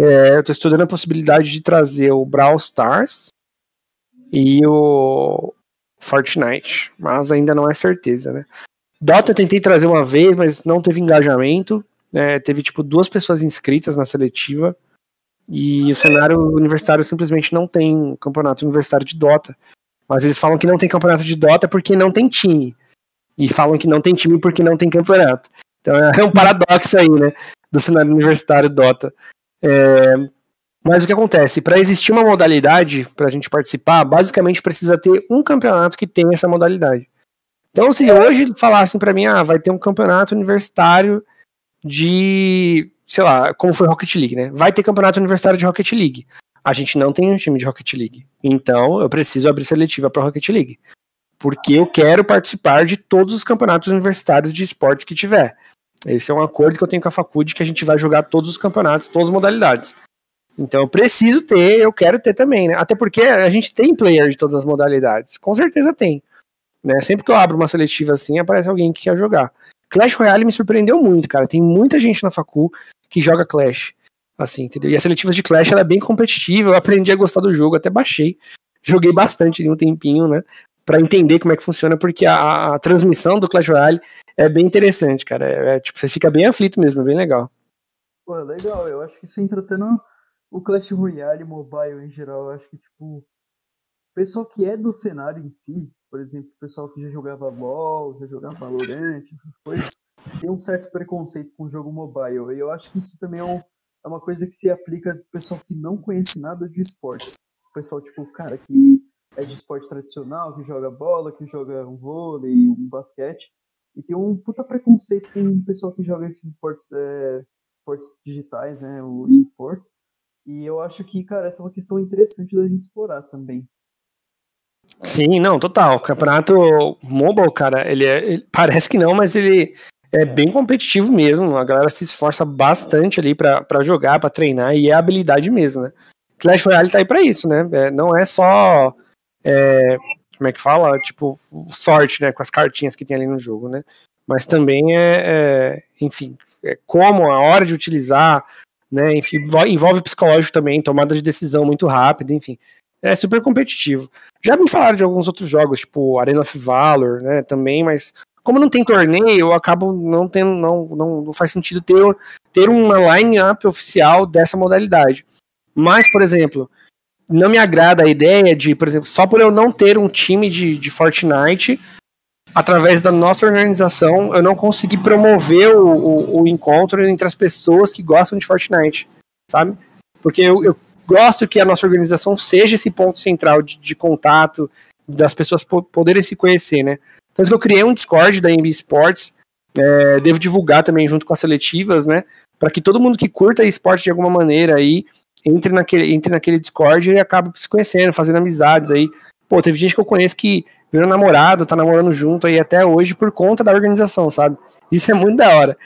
É, eu estou estudando a possibilidade de trazer o Brawl Stars e o Fortnite, mas ainda não é certeza, né? Dota eu tentei trazer uma vez, mas não teve engajamento. Né? Teve tipo duas pessoas inscritas na seletiva. E o cenário universitário simplesmente não tem campeonato universitário de Dota. Mas eles falam que não tem campeonato de Dota porque não tem time. E falam que não tem time porque não tem campeonato. Então é um paradoxo aí, né? Do cenário universitário Dota. É, mas o que acontece? Para existir uma modalidade para a gente participar, basicamente precisa ter um campeonato que tenha essa modalidade. Então, se hoje falassem para mim, ah, vai ter um campeonato universitário de, sei lá, como foi Rocket League, né? Vai ter campeonato universitário de Rocket League. A gente não tem um time de Rocket League. Então, eu preciso abrir seletiva para Rocket League. Porque eu quero participar de todos os campeonatos universitários de esportes que tiver. Esse é um acordo que eu tenho com a Faculdade que a gente vai jogar todos os campeonatos, todas as modalidades. Então eu preciso ter, eu quero ter também, né? Até porque a gente tem player de todas as modalidades. Com certeza tem. Né? Sempre que eu abro uma seletiva assim, aparece alguém que quer jogar. Clash Royale me surpreendeu muito, cara. Tem muita gente na facu que joga Clash. Assim, entendeu? E a seletiva de Clash ela é bem competitiva. Eu aprendi a gostar do jogo, até baixei. Joguei bastante em um tempinho, né? Para entender como é que funciona, porque a, a, transmissão do Clash Royale é bem interessante, cara. É, é, tipo, você fica bem aflito mesmo, é bem legal. Pô, legal, eu acho que isso entra até no o Clash Royale mobile em geral. Eu acho que, tipo, o pessoal que é do cenário em si, por exemplo, o pessoal que já jogava LOL, já jogava Valorant, essas coisas, tem um certo preconceito com o jogo mobile. E eu acho que isso também é, um, é uma coisa que se aplica pro pessoal que não conhece nada de esportes. O pessoal, tipo, cara, que é de esporte tradicional, que joga bola, que joga um vôlei, um basquete. E tem um puta preconceito com o pessoal que joga esses esportes, é, esportes digitais, né, o e-sports. E eu acho que, cara, essa é uma questão interessante da gente explorar também. Sim, não, total. O campeonato mobile, cara, ele, é, ele parece que não, mas ele é bem competitivo mesmo. A galera se esforça bastante ali para jogar, para treinar, e é habilidade mesmo, né? Clash Royale tá aí pra isso, né? É, não é só é, como é que fala? Tipo, sorte, né? Com as cartinhas que tem ali no jogo, né? Mas também é, é enfim, é como, a hora de utilizar, né? Enfim, envolve psicológico também, tomada de decisão muito rápida, enfim. É super competitivo. Já me falaram de alguns outros jogos, tipo Arena of Valor, né? Também, mas como não tem torneio, eu acabo não tendo, não, não, não faz sentido ter, ter uma line-up oficial dessa modalidade. Mas, por exemplo, não me agrada a ideia de, por exemplo, só por eu não ter um time de, de Fortnite, através da nossa organização, eu não consegui promover o, o, o encontro entre as pessoas que gostam de Fortnite, sabe? Porque eu, eu gosto que a nossa organização seja esse ponto central de, de contato, das pessoas poderem se conhecer, né? Então eu criei um Discord da MB Sports, é, devo divulgar também junto com as seletivas, né? Para que todo mundo que curta esporte de alguma maneira aí entre naquele, entre naquele Discord e acaba se conhecendo, fazendo amizades aí. Pô, teve gente que eu conheço que virou namorado, tá namorando junto aí até hoje por conta da organização, sabe? Isso é muito da hora.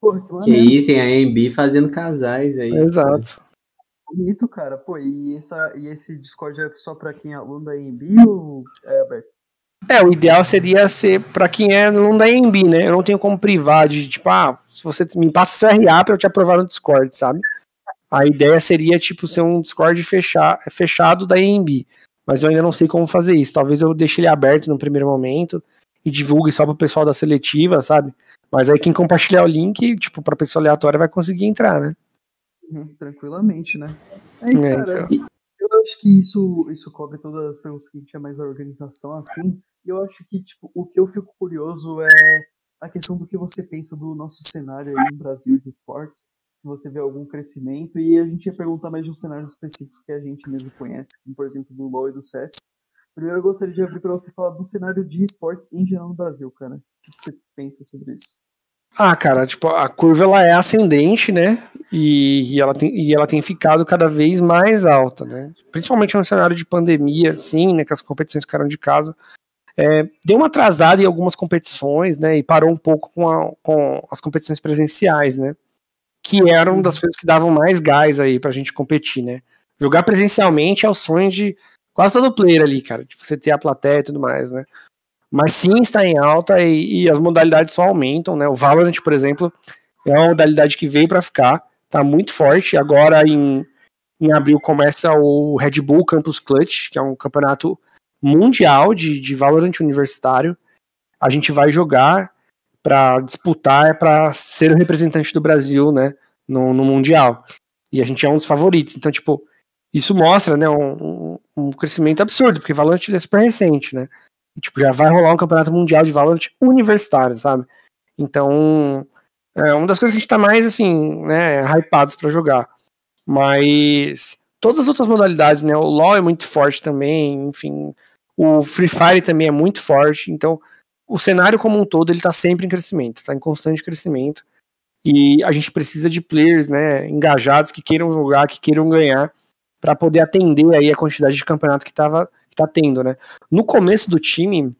Pô, que Que maneiro. isso, hein? A AMB fazendo casais aí. Exato. Bonito, cara. Pô, e, essa, e esse Discord é só pra quem é aluno da AMB ou é aberto? É, o ideal seria ser pra quem é aluno da EMB, né? Eu não tenho como privar de, tipo, ah, se você me passa seu RA pra eu te aprovar no Discord, sabe? A ideia seria, tipo, ser um Discord fecha- fechado da EMB. Mas eu ainda não sei como fazer isso. Talvez eu deixe ele aberto no primeiro momento e divulgue só pro pessoal da seletiva, sabe? Mas aí quem compartilhar o link, tipo, pra pessoa aleatória vai conseguir entrar, né? Uhum, tranquilamente, né? Aí, É, cara, eu acho que isso, isso cobre todas as perguntas que a gente tinha mais da organização, assim. E eu acho que, tipo, o que eu fico curioso é a questão do que você pensa do nosso cenário aí no Brasil de esportes. Se você vê algum crescimento. E a gente ia perguntar mais de uns cenários específicos que a gente mesmo conhece, como por exemplo do LoL e do CS. Primeiro eu gostaria de abrir para você falar do cenário de esportes em geral no Brasil, cara. O que você pensa sobre isso? Ah, cara, tipo, a curva ela é ascendente, né? E, e ela tem, e ela tem ficado cada vez mais alta, né? Principalmente no cenário de pandemia, assim, né? Que as competições ficaram de casa. É, deu uma atrasada em algumas competições, né? E parou um pouco com, a- com as competições presenciais, né? Que eram uma das coisas que davam mais gás aí pra gente competir, né? Jogar presencialmente é o sonho de quase todo player ali, cara. De você ter a plateia e tudo mais, né? Mas sim está em alta e, e as modalidades só aumentam, né? O Valorant, por exemplo, é uma modalidade que veio para ficar, tá muito forte. Agora em, em abril começa o Red Bull Campus Clutch, que é um campeonato mundial de, de Valorant universitário. A gente vai jogar para disputar, para ser o representante do Brasil, né, no, no mundial. E a gente é um dos favoritos. Então, tipo, isso mostra, né, um, um- crescimento absurdo, porque Valorant é super recente, né? E, tipo, já vai rolar um campeonato mundial de Valorant universitário, sabe? Então, é uma das coisas que a gente tá mais, assim, né, hypados pra jogar. Mas todas as outras modalidades, né, o LoL é muito forte também, enfim, o Free Fire também é muito forte, então o cenário como um todo, ele tá sempre em crescimento, tá em constante crescimento. E a gente precisa de players, né, engajados que queiram jogar, que queiram ganhar, para poder atender aí a quantidade de campeonato que tava que tá tendo, né? No começo do time,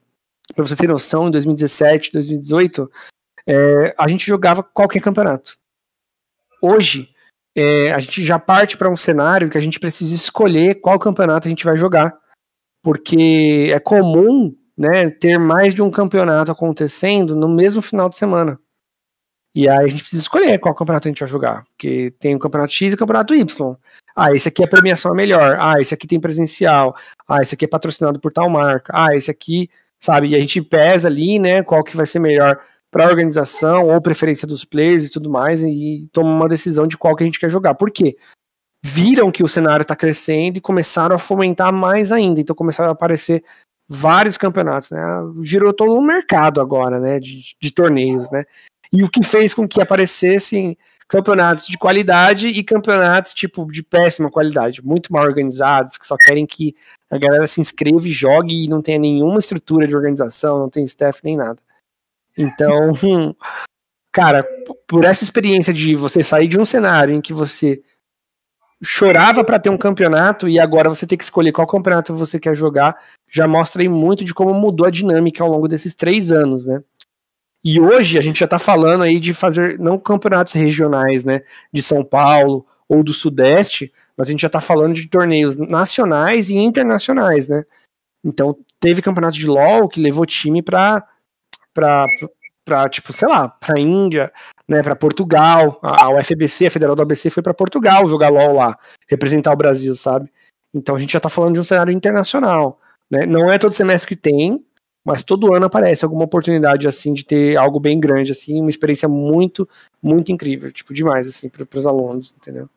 pra você ter noção, em 2017, 2018, é, a gente jogava qualquer campeonato. Hoje, é, a gente já parte para um cenário que a gente precisa escolher qual campeonato a gente vai jogar. Porque é comum né, ter mais de um campeonato acontecendo no mesmo final de semana. E aí a gente precisa escolher qual campeonato a gente vai jogar. Porque tem o campeonato X e o campeonato Y. Ah, esse aqui a premiação é melhor. Ah, esse aqui tem presencial. Ah, esse aqui é patrocinado por tal marca. Ah, esse aqui, sabe? E a gente pesa ali, né, qual que vai ser melhor para a organização ou preferência dos players e tudo mais e toma uma decisão de qual que a gente quer jogar. Por quê? Viram que o cenário está crescendo e começaram a fomentar mais ainda. Então começaram a aparecer vários campeonatos, né? Girou todo um mercado agora, né, de, de torneios, né? E o que fez com que aparecessem campeonatos de qualidade e campeonatos tipo de péssima qualidade, muito mal organizados, que só querem que a galera se inscreva e jogue e não tenha nenhuma estrutura de organização, não tem staff nem nada. Então, cara, por essa experiência de você sair de um cenário em que você chorava para ter um campeonato e agora você tem que escolher qual campeonato você quer jogar, já mostra aí muito de como mudou a dinâmica ao longo desses três anos, né? E hoje a gente já tá falando aí de fazer não campeonatos regionais, né, de São Paulo ou do Sudeste, mas a gente já tá falando de torneios nacionais e internacionais, né? Então teve campeonato de LoL que levou time pra, pra, pra tipo, sei lá, pra Índia, né, pra Portugal, a, UFBC, a Federal do ABC foi pra Portugal jogar LoL lá, representar o Brasil, sabe? Então a gente já tá falando de um cenário internacional, né? Não é todo semestre que tem, mas todo ano aparece alguma oportunidade assim de ter algo bem grande assim, uma experiência muito, muito incrível, tipo demais assim para os alunos, entendeu?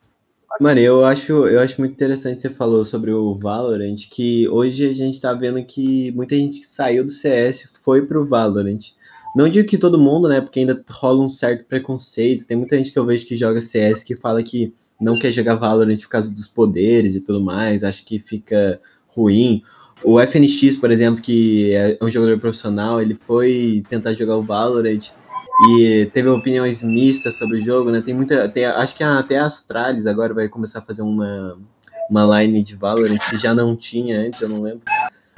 Mano, eu acho, eu acho muito interessante você falou sobre o Valorant, que hoje a gente tá vendo que muita gente que saiu do CS foi pro Valorant. Não digo que todo mundo, né, porque ainda rola um certo preconceito, tem muita gente que eu vejo que joga CS que fala que não quer jogar Valorant por causa dos poderes e tudo mais, acha que fica ruim. O FNX, por exemplo, que é um jogador profissional, ele foi tentar jogar o Valorant e teve opiniões mistas sobre o jogo, né? Tem muita, tem, acho que até a Astralis agora vai começar a fazer uma uma line de Valorant que já não tinha antes, eu não lembro.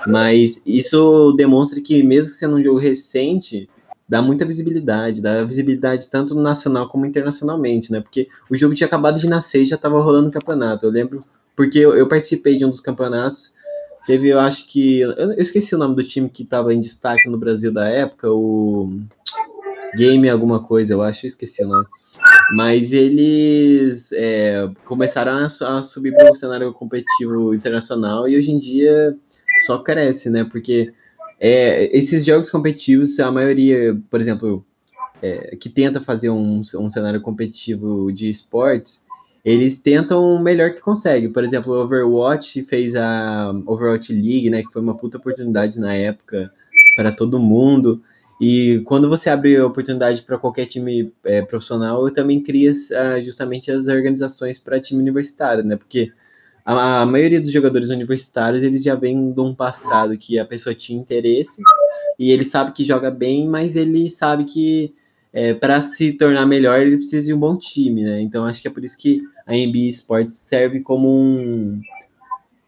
Mas isso demonstra que mesmo sendo um jogo recente, dá muita visibilidade, dá visibilidade tanto nacional como internacionalmente, né? Porque o jogo tinha acabado de nascer e já tava rolando o campeonato. Eu lembro, porque eu, eu participei de um dos campeonatos, teve, eu acho que, eu, eu esqueci o nome do time que tava em destaque no Brasil da época, o Game alguma coisa, eu acho, eu esqueci o nome. Mas eles é, começaram a, a subir para um cenário competitivo internacional e hoje em dia só cresce, né? Porque é, esses jogos competitivos, a maioria, por exemplo, é, que tenta fazer um, um cenário competitivo de esportes, eles tentam o melhor que consegue. Por exemplo, o Overwatch fez a Overwatch League, né? Que foi uma puta oportunidade na época para todo mundo. E quando você abre oportunidade para qualquer time é, profissional, eu também cria uh, justamente as organizações para time universitário, né? Porque a, a, maioria dos jogadores universitários eles já vêm de um passado que a pessoa tinha interesse e ele sabe que joga bem, mas ele sabe que é, para se tornar melhor ele precisa de um bom time, né? Então acho que é por isso que a NBA Sports serve como um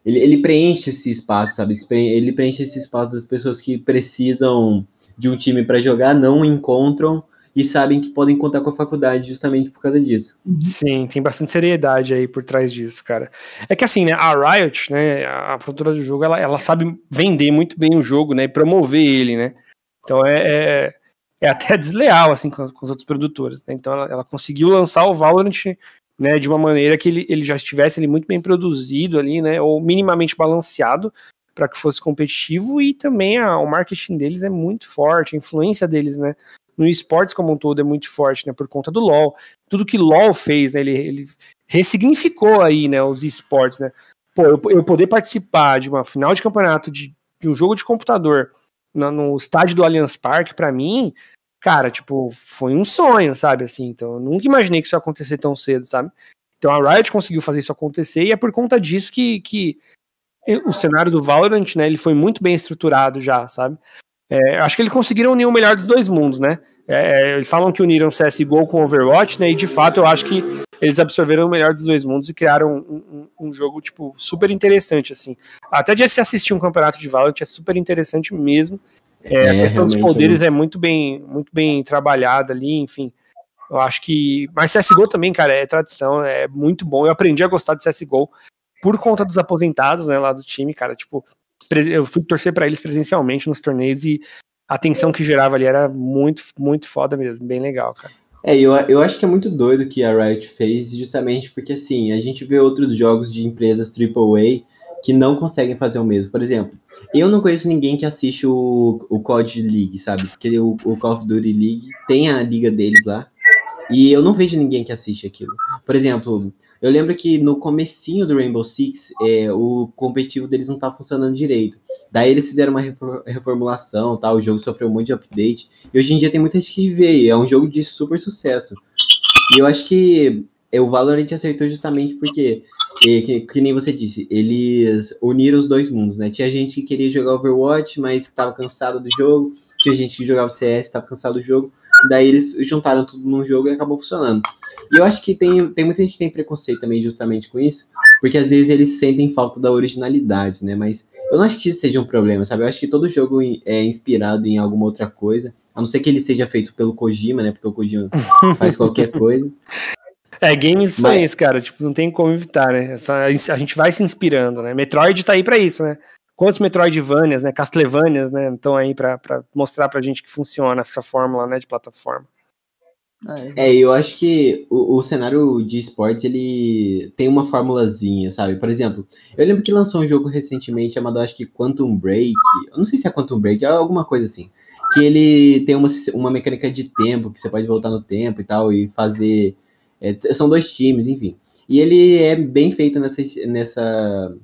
ele, ele preenche esse espaço, sabe? Ele preenche esse espaço das pessoas que precisam de um time para jogar, não encontram e sabem que podem contar com a faculdade justamente por causa disso. Sim, tem bastante seriedade aí por trás disso, cara. É que assim, né, a Riot, né, a produtora do jogo, ela, ela sabe vender muito bem o jogo, né, e promover ele, né. Então é, é, é até desleal, assim, com, com os outros produtores, né? Então ela, ela, conseguiu lançar o Valorant, né, de uma maneira que ele, ele já estivesse muito bem produzido ali, né, ou minimamente balanceado, para que fosse competitivo e também a, o marketing deles é muito forte, a influência deles, né, no esportes como um todo é muito forte, né, por conta do LoL. Tudo que LoL fez, né, ele, ele ressignificou aí, né, os esportes, né. Pô, eu, eu poder participar de uma final de campeonato de, de um jogo de computador no, estádio do Allianz Parque, para mim, cara, tipo, foi um sonho, sabe, assim, então eu nunca imaginei que isso ia acontecer tão cedo, sabe. Então a Riot conseguiu fazer isso acontecer e é por conta disso que, que o cenário do Valorant, né, ele foi muito bem estruturado já, sabe? É, acho que eles conseguiram unir o melhor dos dois mundos, né? É, eles falam que uniram CSGO com Overwatch, né? E de fato eu acho que eles absorveram o melhor dos dois mundos e criaram um, um, um jogo, tipo, super interessante, assim. Até de se assistir um campeonato de Valorant é super interessante mesmo. É, a é, questão dos poderes é muito bem, muito bem trabalhada ali, enfim. Eu acho que. Mas CSGO também, cara, é tradição, é muito bom. Eu aprendi a gostar de CSGO por conta dos aposentados, né, lá do time, cara, tipo, eu fui torcer para eles presencialmente nos torneios e a tensão que gerava ali era muito, muito foda mesmo, bem legal, cara. É, eu, eu acho que é muito doido que a Riot fez, justamente porque, assim, a gente vê outros jogos de empresas AAA que não conseguem fazer o mesmo. Por exemplo, eu não conheço ninguém que assiste o, o COD League, sabe? Porque o, o Call of Duty League tem a liga deles lá, e eu não vejo ninguém que assiste aquilo. Por exemplo, eu lembro que no comecinho do Rainbow Six, é, o competitivo deles não estava funcionando direito. Daí eles fizeram uma reformulação, tá? o jogo sofreu um monte de update. E hoje em dia tem muita gente que vê, é um jogo de super sucesso. E eu acho que é, o Valorant acertou justamente porque, é, que, que, nem você disse, eles uniram os dois mundos, né? Tinha gente que queria jogar Overwatch, mas estava cansado do jogo. Tinha gente que jogava CS, estava cansado do jogo. Daí eles juntaram tudo num jogo e acabou funcionando. E eu acho que tem, tem muita gente que tem preconceito também justamente com isso, porque às vezes eles sentem falta da originalidade, né? Mas eu não acho que isso seja um problema, sabe? Eu acho que todo jogo é inspirado em alguma outra coisa, a não ser que ele seja feito pelo Kojima, né? Porque o Kojima faz qualquer coisa. É, games são Mas... isso, cara. Tipo, não tem como evitar, né? A gente vai se inspirando, né? Metroid tá aí pra isso, né? Quantos Metroidvanias, né? Castlevanias, né? Estão aí pra, pra mostrar pra gente que funciona essa fórmula, né? De plataforma. É, eu acho que o, o, cenário de esportes, ele tem uma formulazinha, sabe? Por exemplo, eu lembro que lançou um jogo recentemente chamado, acho que Quantum Break, eu não sei se é Quantum Break, é alguma coisa assim, que ele tem uma, uma mecânica de tempo, que você pode voltar no tempo e tal, e fazer... É, são dois times, enfim. E ele é bem feito nessa, nessa,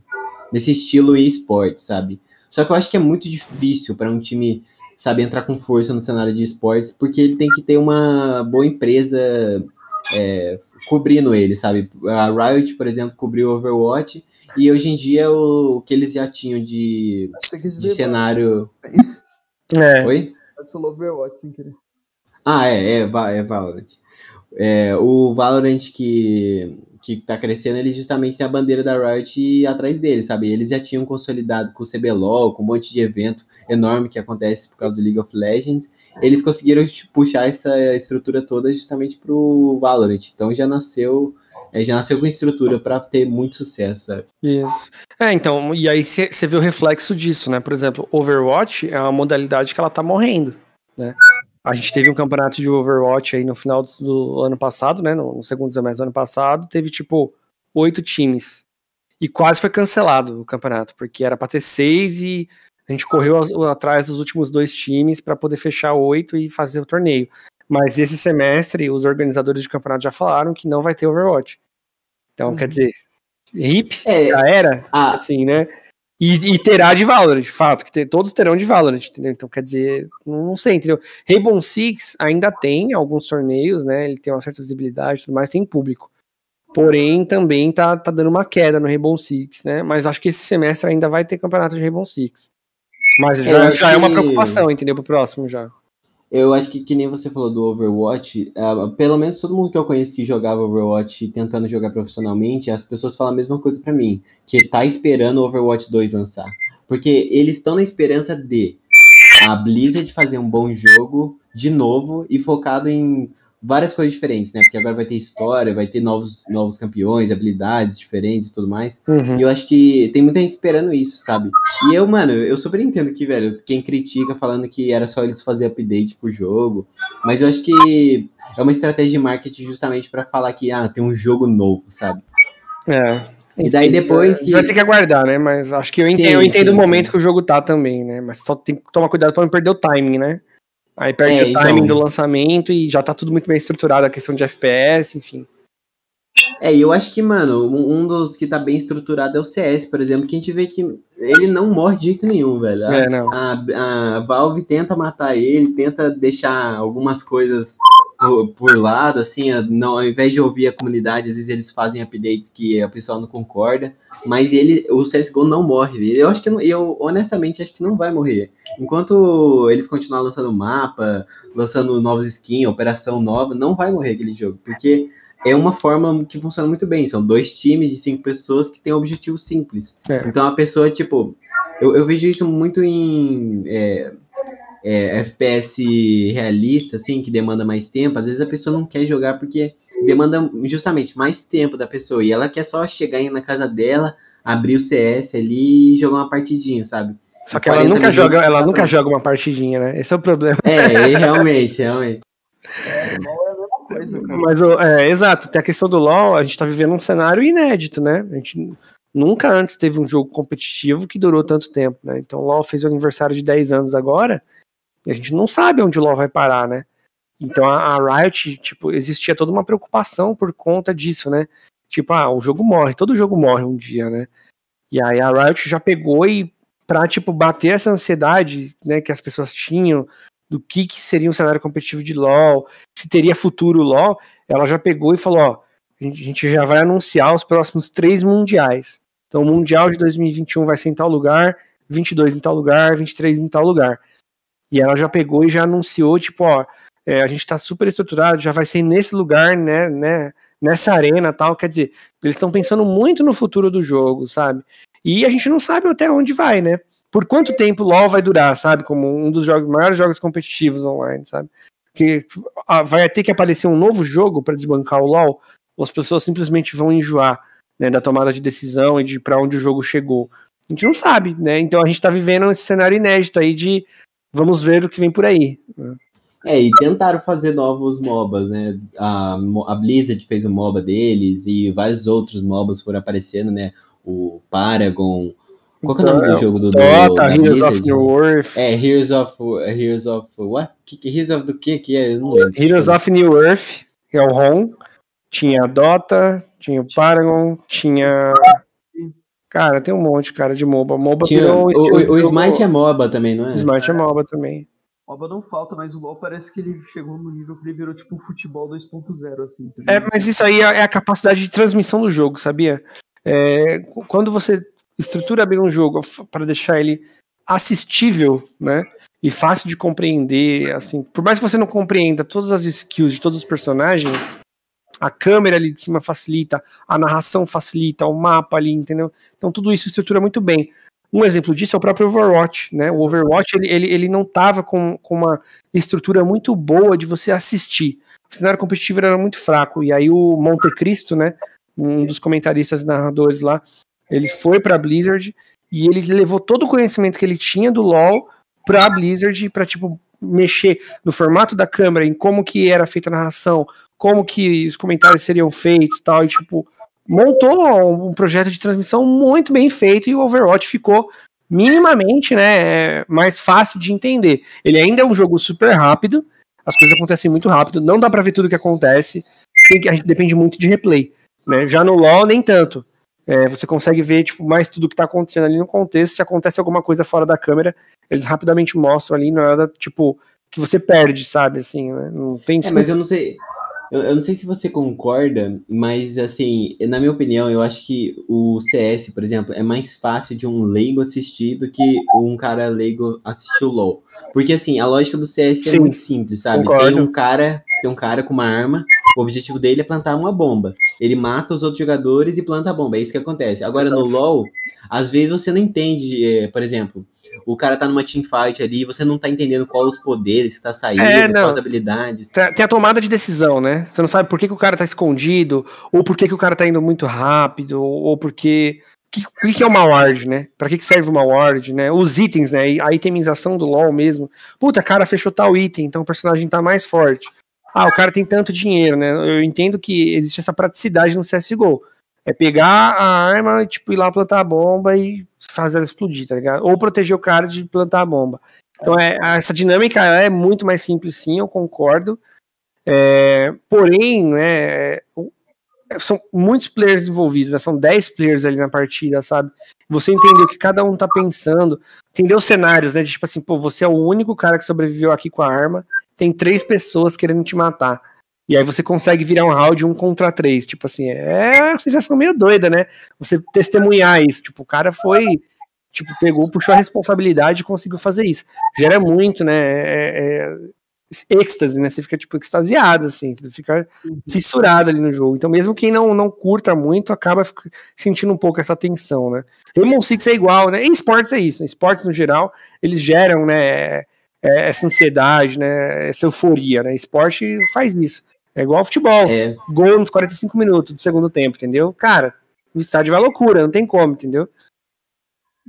nesse estilo e-sport, sabe? Só que eu acho que é muito difícil para um time sabe, entrar com força no cenário de esportes, porque ele tem que ter uma boa empresa é, cobrindo ele, sabe? A Riot, por exemplo, cobriu Overwatch, e hoje em dia o, o que eles já tinham de, de cenário. É. Oi? Mas falou Overwatch sem querer. Ah, é, é, é Valorant. é, o Valorant que, que tá crescendo, ele justamente tem a bandeira da Riot atrás dele, sabe? Eles já tinham consolidado com o CBLOL, com um monte de evento enorme que acontece por causa do League of Legends. Eles conseguiram tipo, puxar essa estrutura toda justamente pro Valorant. Então já nasceu é, já nasceu com estrutura para ter muito sucesso, sabe? Isso. É, então, e aí você vê o reflexo disso, né? Por exemplo, Overwatch é uma modalidade que ela tá morrendo, né? A gente teve um campeonato de Overwatch aí no final do ano passado, né? No, segundo semestre do ano passado, teve tipo oito times. E quase foi cancelado o campeonato, porque era para ter seis e a gente correu atrás dos últimos dois times para poder fechar oito e fazer o torneio. Mas esse semestre, os organizadores de campeonato já falaram que não vai ter Overwatch. Então, uhum. quer dizer, hip é, já era, ah. assim, né? E, e, terá de Valorant, de fato, que ter, todos terão de Valorant, entendeu? Então, quer dizer, não sei, entendeu? Rainbow Six ainda tem alguns torneios, né? Ele tem uma certa visibilidade e tudo mais, tem público. Porém, também tá, tá dando uma queda no Rainbow Six, né? Mas acho que esse semestre ainda vai ter campeonato de Rainbow Six. Mas já, já é uma preocupação, entendeu? Pro próximo já. Eu acho que, que nem você falou do Overwatch, uh, pelo menos todo mundo que eu conheço que jogava Overwatch tentando jogar profissionalmente, as pessoas falam a mesma coisa para mim, que tá esperando o Overwatch 2 lançar. Porque eles estão na esperança de a Blizzard fazer um bom jogo de novo e focado em várias coisas diferentes, né? Porque agora vai ter história, vai ter novos, novos campeões, habilidades diferentes e tudo mais. Uhum. E eu acho que tem muita gente esperando isso, sabe? E eu, mano, eu super entendo que, velho, quem critica falando que era só eles fazer update pro jogo, mas eu acho que é uma estratégia de marketing justamente para falar que, ah, tem um jogo novo, sabe? É. E daí depois que. Vai ter que aguardar, né? Mas acho que eu entendo, sim, eu entendo sim, o momento sim. que o jogo tá também, né? Mas só tem que tomar cuidado para não perder o timing, né? Aí perde é, o timing então... do lançamento e já tá tudo muito bem estruturado, a questão de FPS, enfim. É, e eu acho que, mano, um dos que tá bem estruturado é o CS, por exemplo, que a gente vê que ele não morre de jeito nenhum, velho. A, é, a, a Valve tenta matar ele, tenta deixar algumas coisas por, por, lado, assim, não, ao invés de ouvir a comunidade, às vezes eles fazem updates que a pessoa não concorda, mas ele, o CSGO não morre. Eu acho que, eu honestamente acho que não vai morrer. Enquanto eles continuarem lançando mapa, lançando novos skins, operação nova, não vai morrer aquele jogo, porque é uma forma que funciona muito bem. São dois times de cinco pessoas que têm um objetivo simples. É. Então a pessoa, tipo, eu, eu vejo isso muito em. É, é, FPS realista, assim, que demanda mais tempo, às vezes a pessoa não quer jogar porque demanda justamente mais tempo da pessoa. E ela quer só chegar aí na casa dela, abrir o CS ali e jogar uma partidinha, sabe? Só que ela nunca joga, ela nunca joga uma partidinha, né? Esse é o problema. É, realmente, realmente. É, coisa, Mas, é, exato, tem a questão do LoL, a gente tá vivendo um cenário inédito, né? A gente nunca antes teve um jogo competitivo que durou tanto tempo, né? Então o LoL fez o aniversário de 10 anos agora, e a gente não sabe onde o LoL vai parar, né? Então a, a Riot, tipo, existia toda uma preocupação por conta disso, né? Tipo, ah, o jogo morre, todo jogo morre um dia, né? E aí a Riot já pegou e pra, tipo, bater essa ansiedade, né, que as pessoas tinham do que, que seria um cenário competitivo de LoL, se teria futuro LoL, ela já pegou e falou, ó, a gente já vai anunciar os próximos três mundiais. Então o Mundial de 2021 vai ser em tal lugar, 22 em tal lugar, 23 em tal lugar. E ela já pegou e já anunciou, tipo, ó, é, a gente tá super estruturado, já vai ser nesse lugar, né, né, nessa arena tal. Quer dizer, eles estão pensando muito no futuro do jogo, sabe? E a gente não sabe até onde vai, né? Por quanto tempo o LoL vai durar, sabe? Como um dos jogos, maiores jogos competitivos online, sabe? Que vai ter que aparecer um novo jogo para desbancar o LoL, ou as pessoas simplesmente vão enjoar né, da tomada de decisão e de para onde o jogo chegou. A gente não sabe, né? Então a gente tá vivendo esse cenário inédito aí de vamos ver o que vem por aí. É, e tentaram fazer novos MOBAs, né? A, a Blizzard fez o um MOBA deles e vários outros MOBAs foram aparecendo, né? O Paragon. Qual é o nome do então, jogo do, Dota, do Heroes of New Earth. É, Heroes of Heroes of what? Heroes of do que que é? Eu não lembro. Heroes of New Earth, que é o ROM. Tinha Dota, tinha o Paragon, tinha Cara, tem um monte, cara, de MOBA. MOBA Tinha, virou, o, o, o Smite é MOBA também, não é? Smite é MOBA também. MOBA não falta, mas o LoL parece que ele chegou no nível que ele virou tipo futebol 2.0, assim. Tá é, mas isso aí é, é a capacidade de transmissão do jogo, sabia? É, quando você estrutura bem um jogo para deixar ele assistível, né? E fácil de compreender, assim, por mais que você não compreenda todas as skills de todos os personagens, a câmera ali de cima facilita, a narração facilita, o mapa ali, entendeu? Então tudo isso estrutura muito bem. Um exemplo disso é o próprio Overwatch, né? O Overwatch ele, ele, ele não tava com, com uma estrutura muito boa de você assistir. O cenário competitivo era muito fraco. E aí o Monte Cristo, né? Um dos comentaristas narradores lá, ele foi para Blizzard e ele levou todo o conhecimento que ele tinha do LoL pra Blizzard para tipo mexer no formato da câmera, em como que era feita a narração, como que os comentários seriam feitos, tal, e tipo montou um projeto de transmissão muito bem feito e o Overwatch ficou minimamente, né, mais fácil de entender. Ele ainda é um jogo super rápido, as coisas acontecem muito rápido, não dá para ver tudo que acontece, que, a gente depende muito de replay, né? Já no LoL nem tanto. É, você consegue ver tipo, mais tudo que tá acontecendo ali no contexto. Se acontece alguma coisa fora da câmera, eles rapidamente mostram ali, não é nada tipo que você perde, sabe? Assim, né? Não tem. É, mas eu não sei. Eu, eu, não sei se você concorda, mas assim, na minha opinião, eu acho que o CS, por exemplo, é mais fácil de um leigo assistir do que um cara leigo assistir o LoL. Porque assim, a lógica do CS é Sim, é muito simples, sabe? Concordo. Tem um cara, tem um cara com uma arma, o objetivo dele é plantar uma bomba. Ele mata os outros jogadores e planta a bomba. É isso que acontece. Agora no LoL, às vezes você não entende, é, por exemplo, o cara tá numa teamfight ali, você não tá entendendo qual os poderes que tá saindo, é, quais habilidades. Tem a tomada de decisão, né? Você não sabe por que, que o cara tá escondido, ou por que, que o cara tá indo muito rápido, ou porque. O que, que, é uma ward, né? Pra que, que serve uma ward, né? Os itens, né? A itemização do LoL mesmo. Puta, cara fechou tal item, então o personagem tá mais forte. Ah, o cara tem tanto dinheiro, né? Eu entendo que existe essa praticidade no CSGO. É pegar a arma, tipo, ir lá plantar a bomba e fazer ela explodir, tá ligado? Ou proteger o cara de plantar a bomba. Então, é, essa dinâmica é muito mais simples, sim, eu concordo. É, porém, né, são muitos players envolvidos, né, são 10 players ali na partida, sabe? Você entendeu o que cada um tá pensando, entendeu os cenários, né? De, tipo assim, pô, você é o único cara que sobreviveu aqui com a arma, tem três pessoas querendo te matar. E aí você consegue virar um round um contra três. Tipo assim, é uma sensação meio doida, né? Você testemunhar isso. Tipo, o cara foi. Tipo, pegou, puxou a responsabilidade e conseguiu fazer isso. Gera muito, né? É, é, êxtase, né? Você fica, tipo, extasiado, assim. Você fica fissurado ali no jogo. Então, mesmo quem não, não curta muito, acaba sentindo um pouco essa tensão, né? Rainbow Six é igual, né? Em esportes é isso. Em esportes, no geral, eles geram, né? É, essa ansiedade, né? Essa euforia, né? Esporte faz isso. É igual ao futebol. É. Gol nos 45 minutos do segundo tempo, entendeu? Cara, o estádio vai loucura, não tem como, entendeu?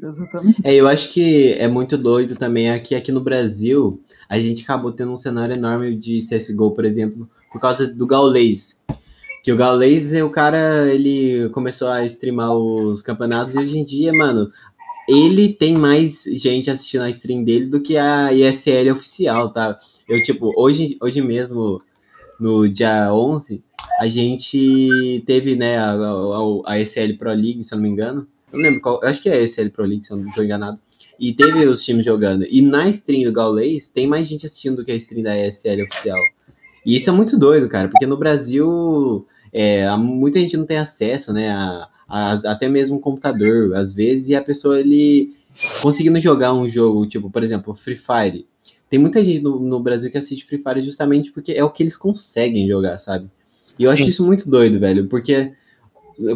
Exatamente. É, eu acho que é muito doido também aqui, aqui no Brasil, a gente acabou tendo um cenário enorme de CSGO, por exemplo, por causa do Gaulês. Que o Gaulês, o cara, ele começou a streamar os campeonatos e hoje em dia, mano, ele tem mais gente assistindo a stream dele do que a ISL oficial, tá? Eu, tipo, hoje, hoje mesmo, no dia 11, a gente teve, né, a, a, a ESL Pro League, se eu não me engano. Eu não lembro qual, acho que é a ESL Pro League, se eu não estou enganado. E teve os times jogando. E na stream do Gaulês, tem mais gente assistindo do que a stream da ESL oficial. E isso é muito doido, cara, porque no Brasil, é, muita gente não tem acesso, né, a, a, até mesmo computador, às vezes, e a pessoa, ele conseguindo jogar um jogo, tipo, por exemplo, Free Fire. Tem muita gente no, no, Brasil que assiste Free Fire justamente porque é o que eles conseguem jogar, sabe? E eu Sim. acho isso muito doido, velho, porque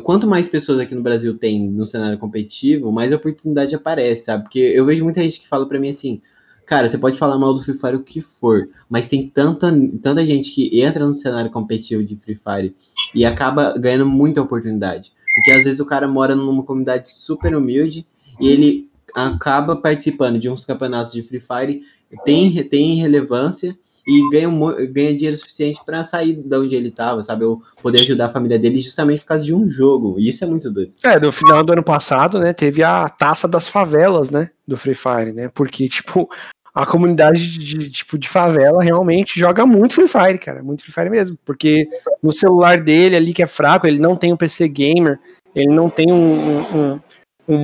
quanto mais pessoas aqui no Brasil tem no cenário competitivo, mais oportunidade aparece, sabe? Porque eu vejo muita gente que fala para mim assim, cara, você pode falar mal do Free Fire o que for, mas tem tanta, tanta gente que entra no cenário competitivo de Free Fire e acaba ganhando muita oportunidade. Porque às vezes o cara mora numa comunidade super humilde e ele acaba participando de uns campeonatos de Free Fire tem, tem relevância e ganha, ganha dinheiro suficiente para sair de onde ele estava, sabe? Eu poder ajudar a família dele justamente por causa de um jogo. E isso é muito doido. É, no final do ano passado, né, teve a taça das favelas, né, do Free Fire, né? Porque, tipo, a comunidade de, tipo, de favela realmente joga muito Free Fire, cara. Muito Free Fire mesmo. Porque no celular dele ali, que é fraco, ele não tem um PC gamer, ele não tem um, um, um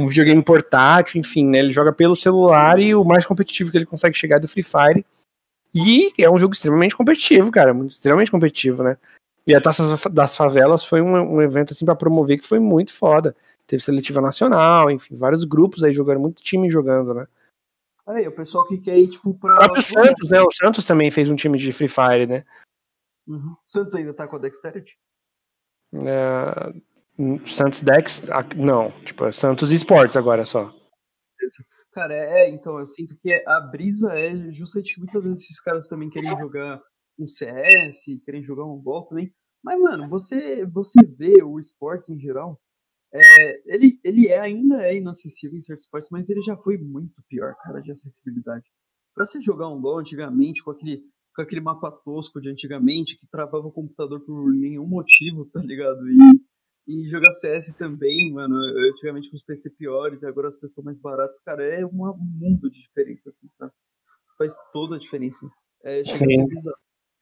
videogame portátil, enfim, né? Ele joga pelo celular e o mais competitivo que ele consegue chegar é do Free Fire. E é um jogo extremamente competitivo, cara, extremamente competitivo, né? E a Taça das Favelas foi um, um evento assim para promover que foi muito foda. Teve seletiva nacional, enfim, vários grupos aí jogando, muito time jogando, né? Aí, o pessoal que quer ir, tipo, pra. O próprio Santos, né? O Santos também fez um time de Free Fire, né? Uhum. Santos ainda tá com a Dexterity? É, Santos Dex, não, tipo, é Santos Esportes agora só. Cara, é, então, eu sinto que a brisa é justamente que muitas vezes esses caras também querem jogar um CS, querem jogar um LoL também. Mas, mano, você, você vê o esportes em geral, é, ele, ele é, ainda é inacessível em certos esportes, mas ele já foi muito pior, cara, de acessibilidade. Pra você jogar um LoL antigamente, com aquele, com aquele mapa tosco de antigamente, que travava o computador por nenhum motivo, tá ligado? E e jogar CS também, mano, antigamente com os PC piores, e agora as pessoas mais baratas, cara, é um mundo de diferença, assim, sabe? Faz toda a diferença. É, Sim.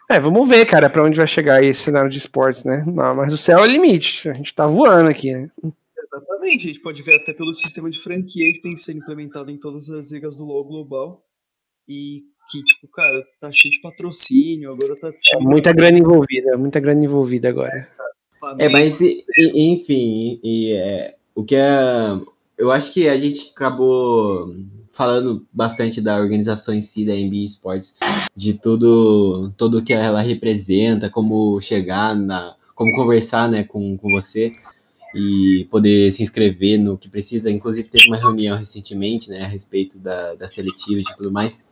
É, vamos ver, cara, pra onde vai chegar esse cenário de esportes, né? Não, mas o céu é o limite, a gente tá voando aqui, né? Exatamente, a gente pode ver até pelo sistema de franquia que tem sendo implementado em todas as ligas do LoL global. E que, tipo, cara, tá cheio de patrocínio, agora tá. É muita grana envolvida, muita grana envolvida agora. É, cara. É, mas e, e, enfim, e, é, o que é. Eu acho que a gente acabou falando bastante da organização em si da NBA Sports, de tudo, tudo que ela representa, como chegar na. como conversar né, com, com você e poder se inscrever no que precisa. Inclusive teve uma reunião recentemente, né, a respeito da, da seletiva e de tudo mais.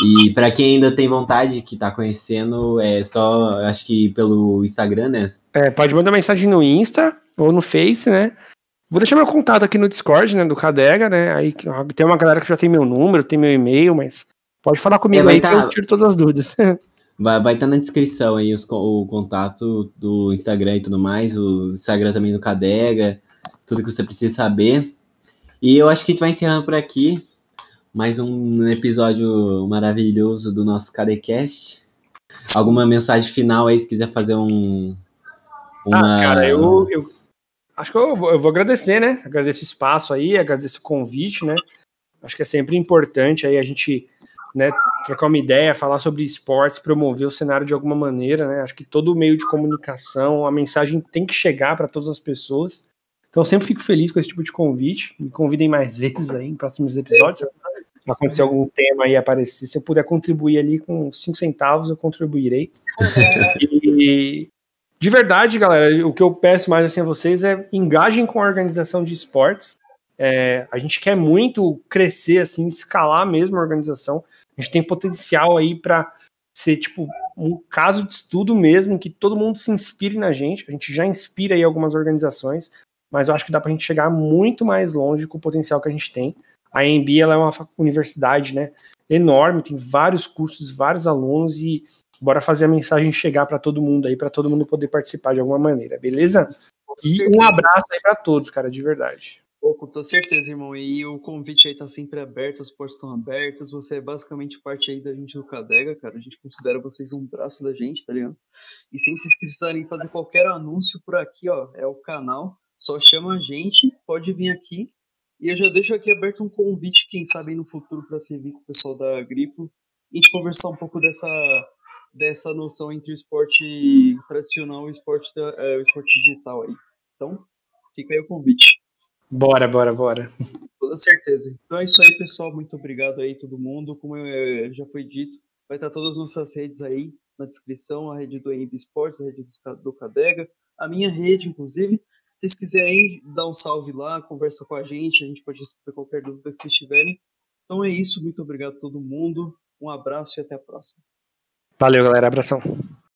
E para quem ainda tem vontade, que tá conhecendo, é só, acho que pelo Instagram, né? É, pode mandar mensagem no Insta ou no Face, né? Vou deixar meu contato aqui no Discord, né, do Cadega, né? Aí tem uma galera que já tem meu número, tem meu e-mail, mas pode falar comigo é, aí tá... que eu tiro todas as dúvidas. Vai, vai estar tá na descrição aí os, o contato do Instagram e tudo mais, o Instagram também do Cadega, tudo que você precisa saber. E eu acho que a gente vai encerrando por aqui mais um episódio maravilhoso do nosso KDCast. Alguma mensagem final aí, se quiser fazer um. Uma... Ah, cara, eu, eu acho que eu vou, eu vou agradecer, né? Agradeço o espaço aí, agradeço o convite, né? Acho que é sempre importante aí a gente né, trocar uma ideia, falar sobre esportes, promover o cenário de alguma maneira, né? Acho que todo meio de comunicação, a mensagem tem que chegar para todas as pessoas. Então, sempre fico feliz com esse tipo de convite. Me convidem mais vezes aí em próximos episódios. Acontecer algum tema aí aparecer, se eu puder contribuir ali com cinco centavos, eu contribuirei. e, de verdade, galera, o que eu peço mais assim a vocês é engajem com a organização de esportes. É, a gente quer muito crescer, assim, escalar mesmo a organização. A gente tem potencial aí para ser tipo um caso de estudo mesmo, que todo mundo se inspire na gente. A gente já inspira aí algumas organizações mas eu acho que dá para a gente chegar muito mais longe com o potencial que a gente tem. A EMB ela é uma universidade né, enorme, tem vários cursos, vários alunos e bora fazer a mensagem chegar para todo mundo aí, para todo mundo poder participar de alguma maneira, beleza? E um abraço aí para todos, cara, de verdade. Pô, com toda certeza, irmão. E o convite aí tá sempre aberto, as portas estão abertas. Você é basicamente parte aí da gente do Cadega, cara. A gente considera vocês um braço da gente, tá ligado? E sem se precisarem fazer qualquer anúncio por aqui, ó, é o canal. Só chama a gente, pode vir aqui. E eu já deixo aqui aberto um convite, quem sabe no futuro, para servir com o pessoal da Grifo e a gente conversar um pouco dessa, dessa noção entre o esporte tradicional e o esporte, é, o esporte digital aí. Então, fica aí o convite. Bora, bora, bora. Com toda certeza. Então é isso aí, pessoal. Muito obrigado aí, todo mundo. Como já foi dito, vai estar todas as nossas redes aí na descrição, a rede do EMB Esportes, a rede do Cadega, a minha rede, inclusive. Se vocês quiserem dar um salve lá, conversa com a gente, a gente pode responder qualquer dúvida que vocês tiverem. Então é isso, muito obrigado a todo mundo, um abraço e até a próxima. Valeu, galera, abração.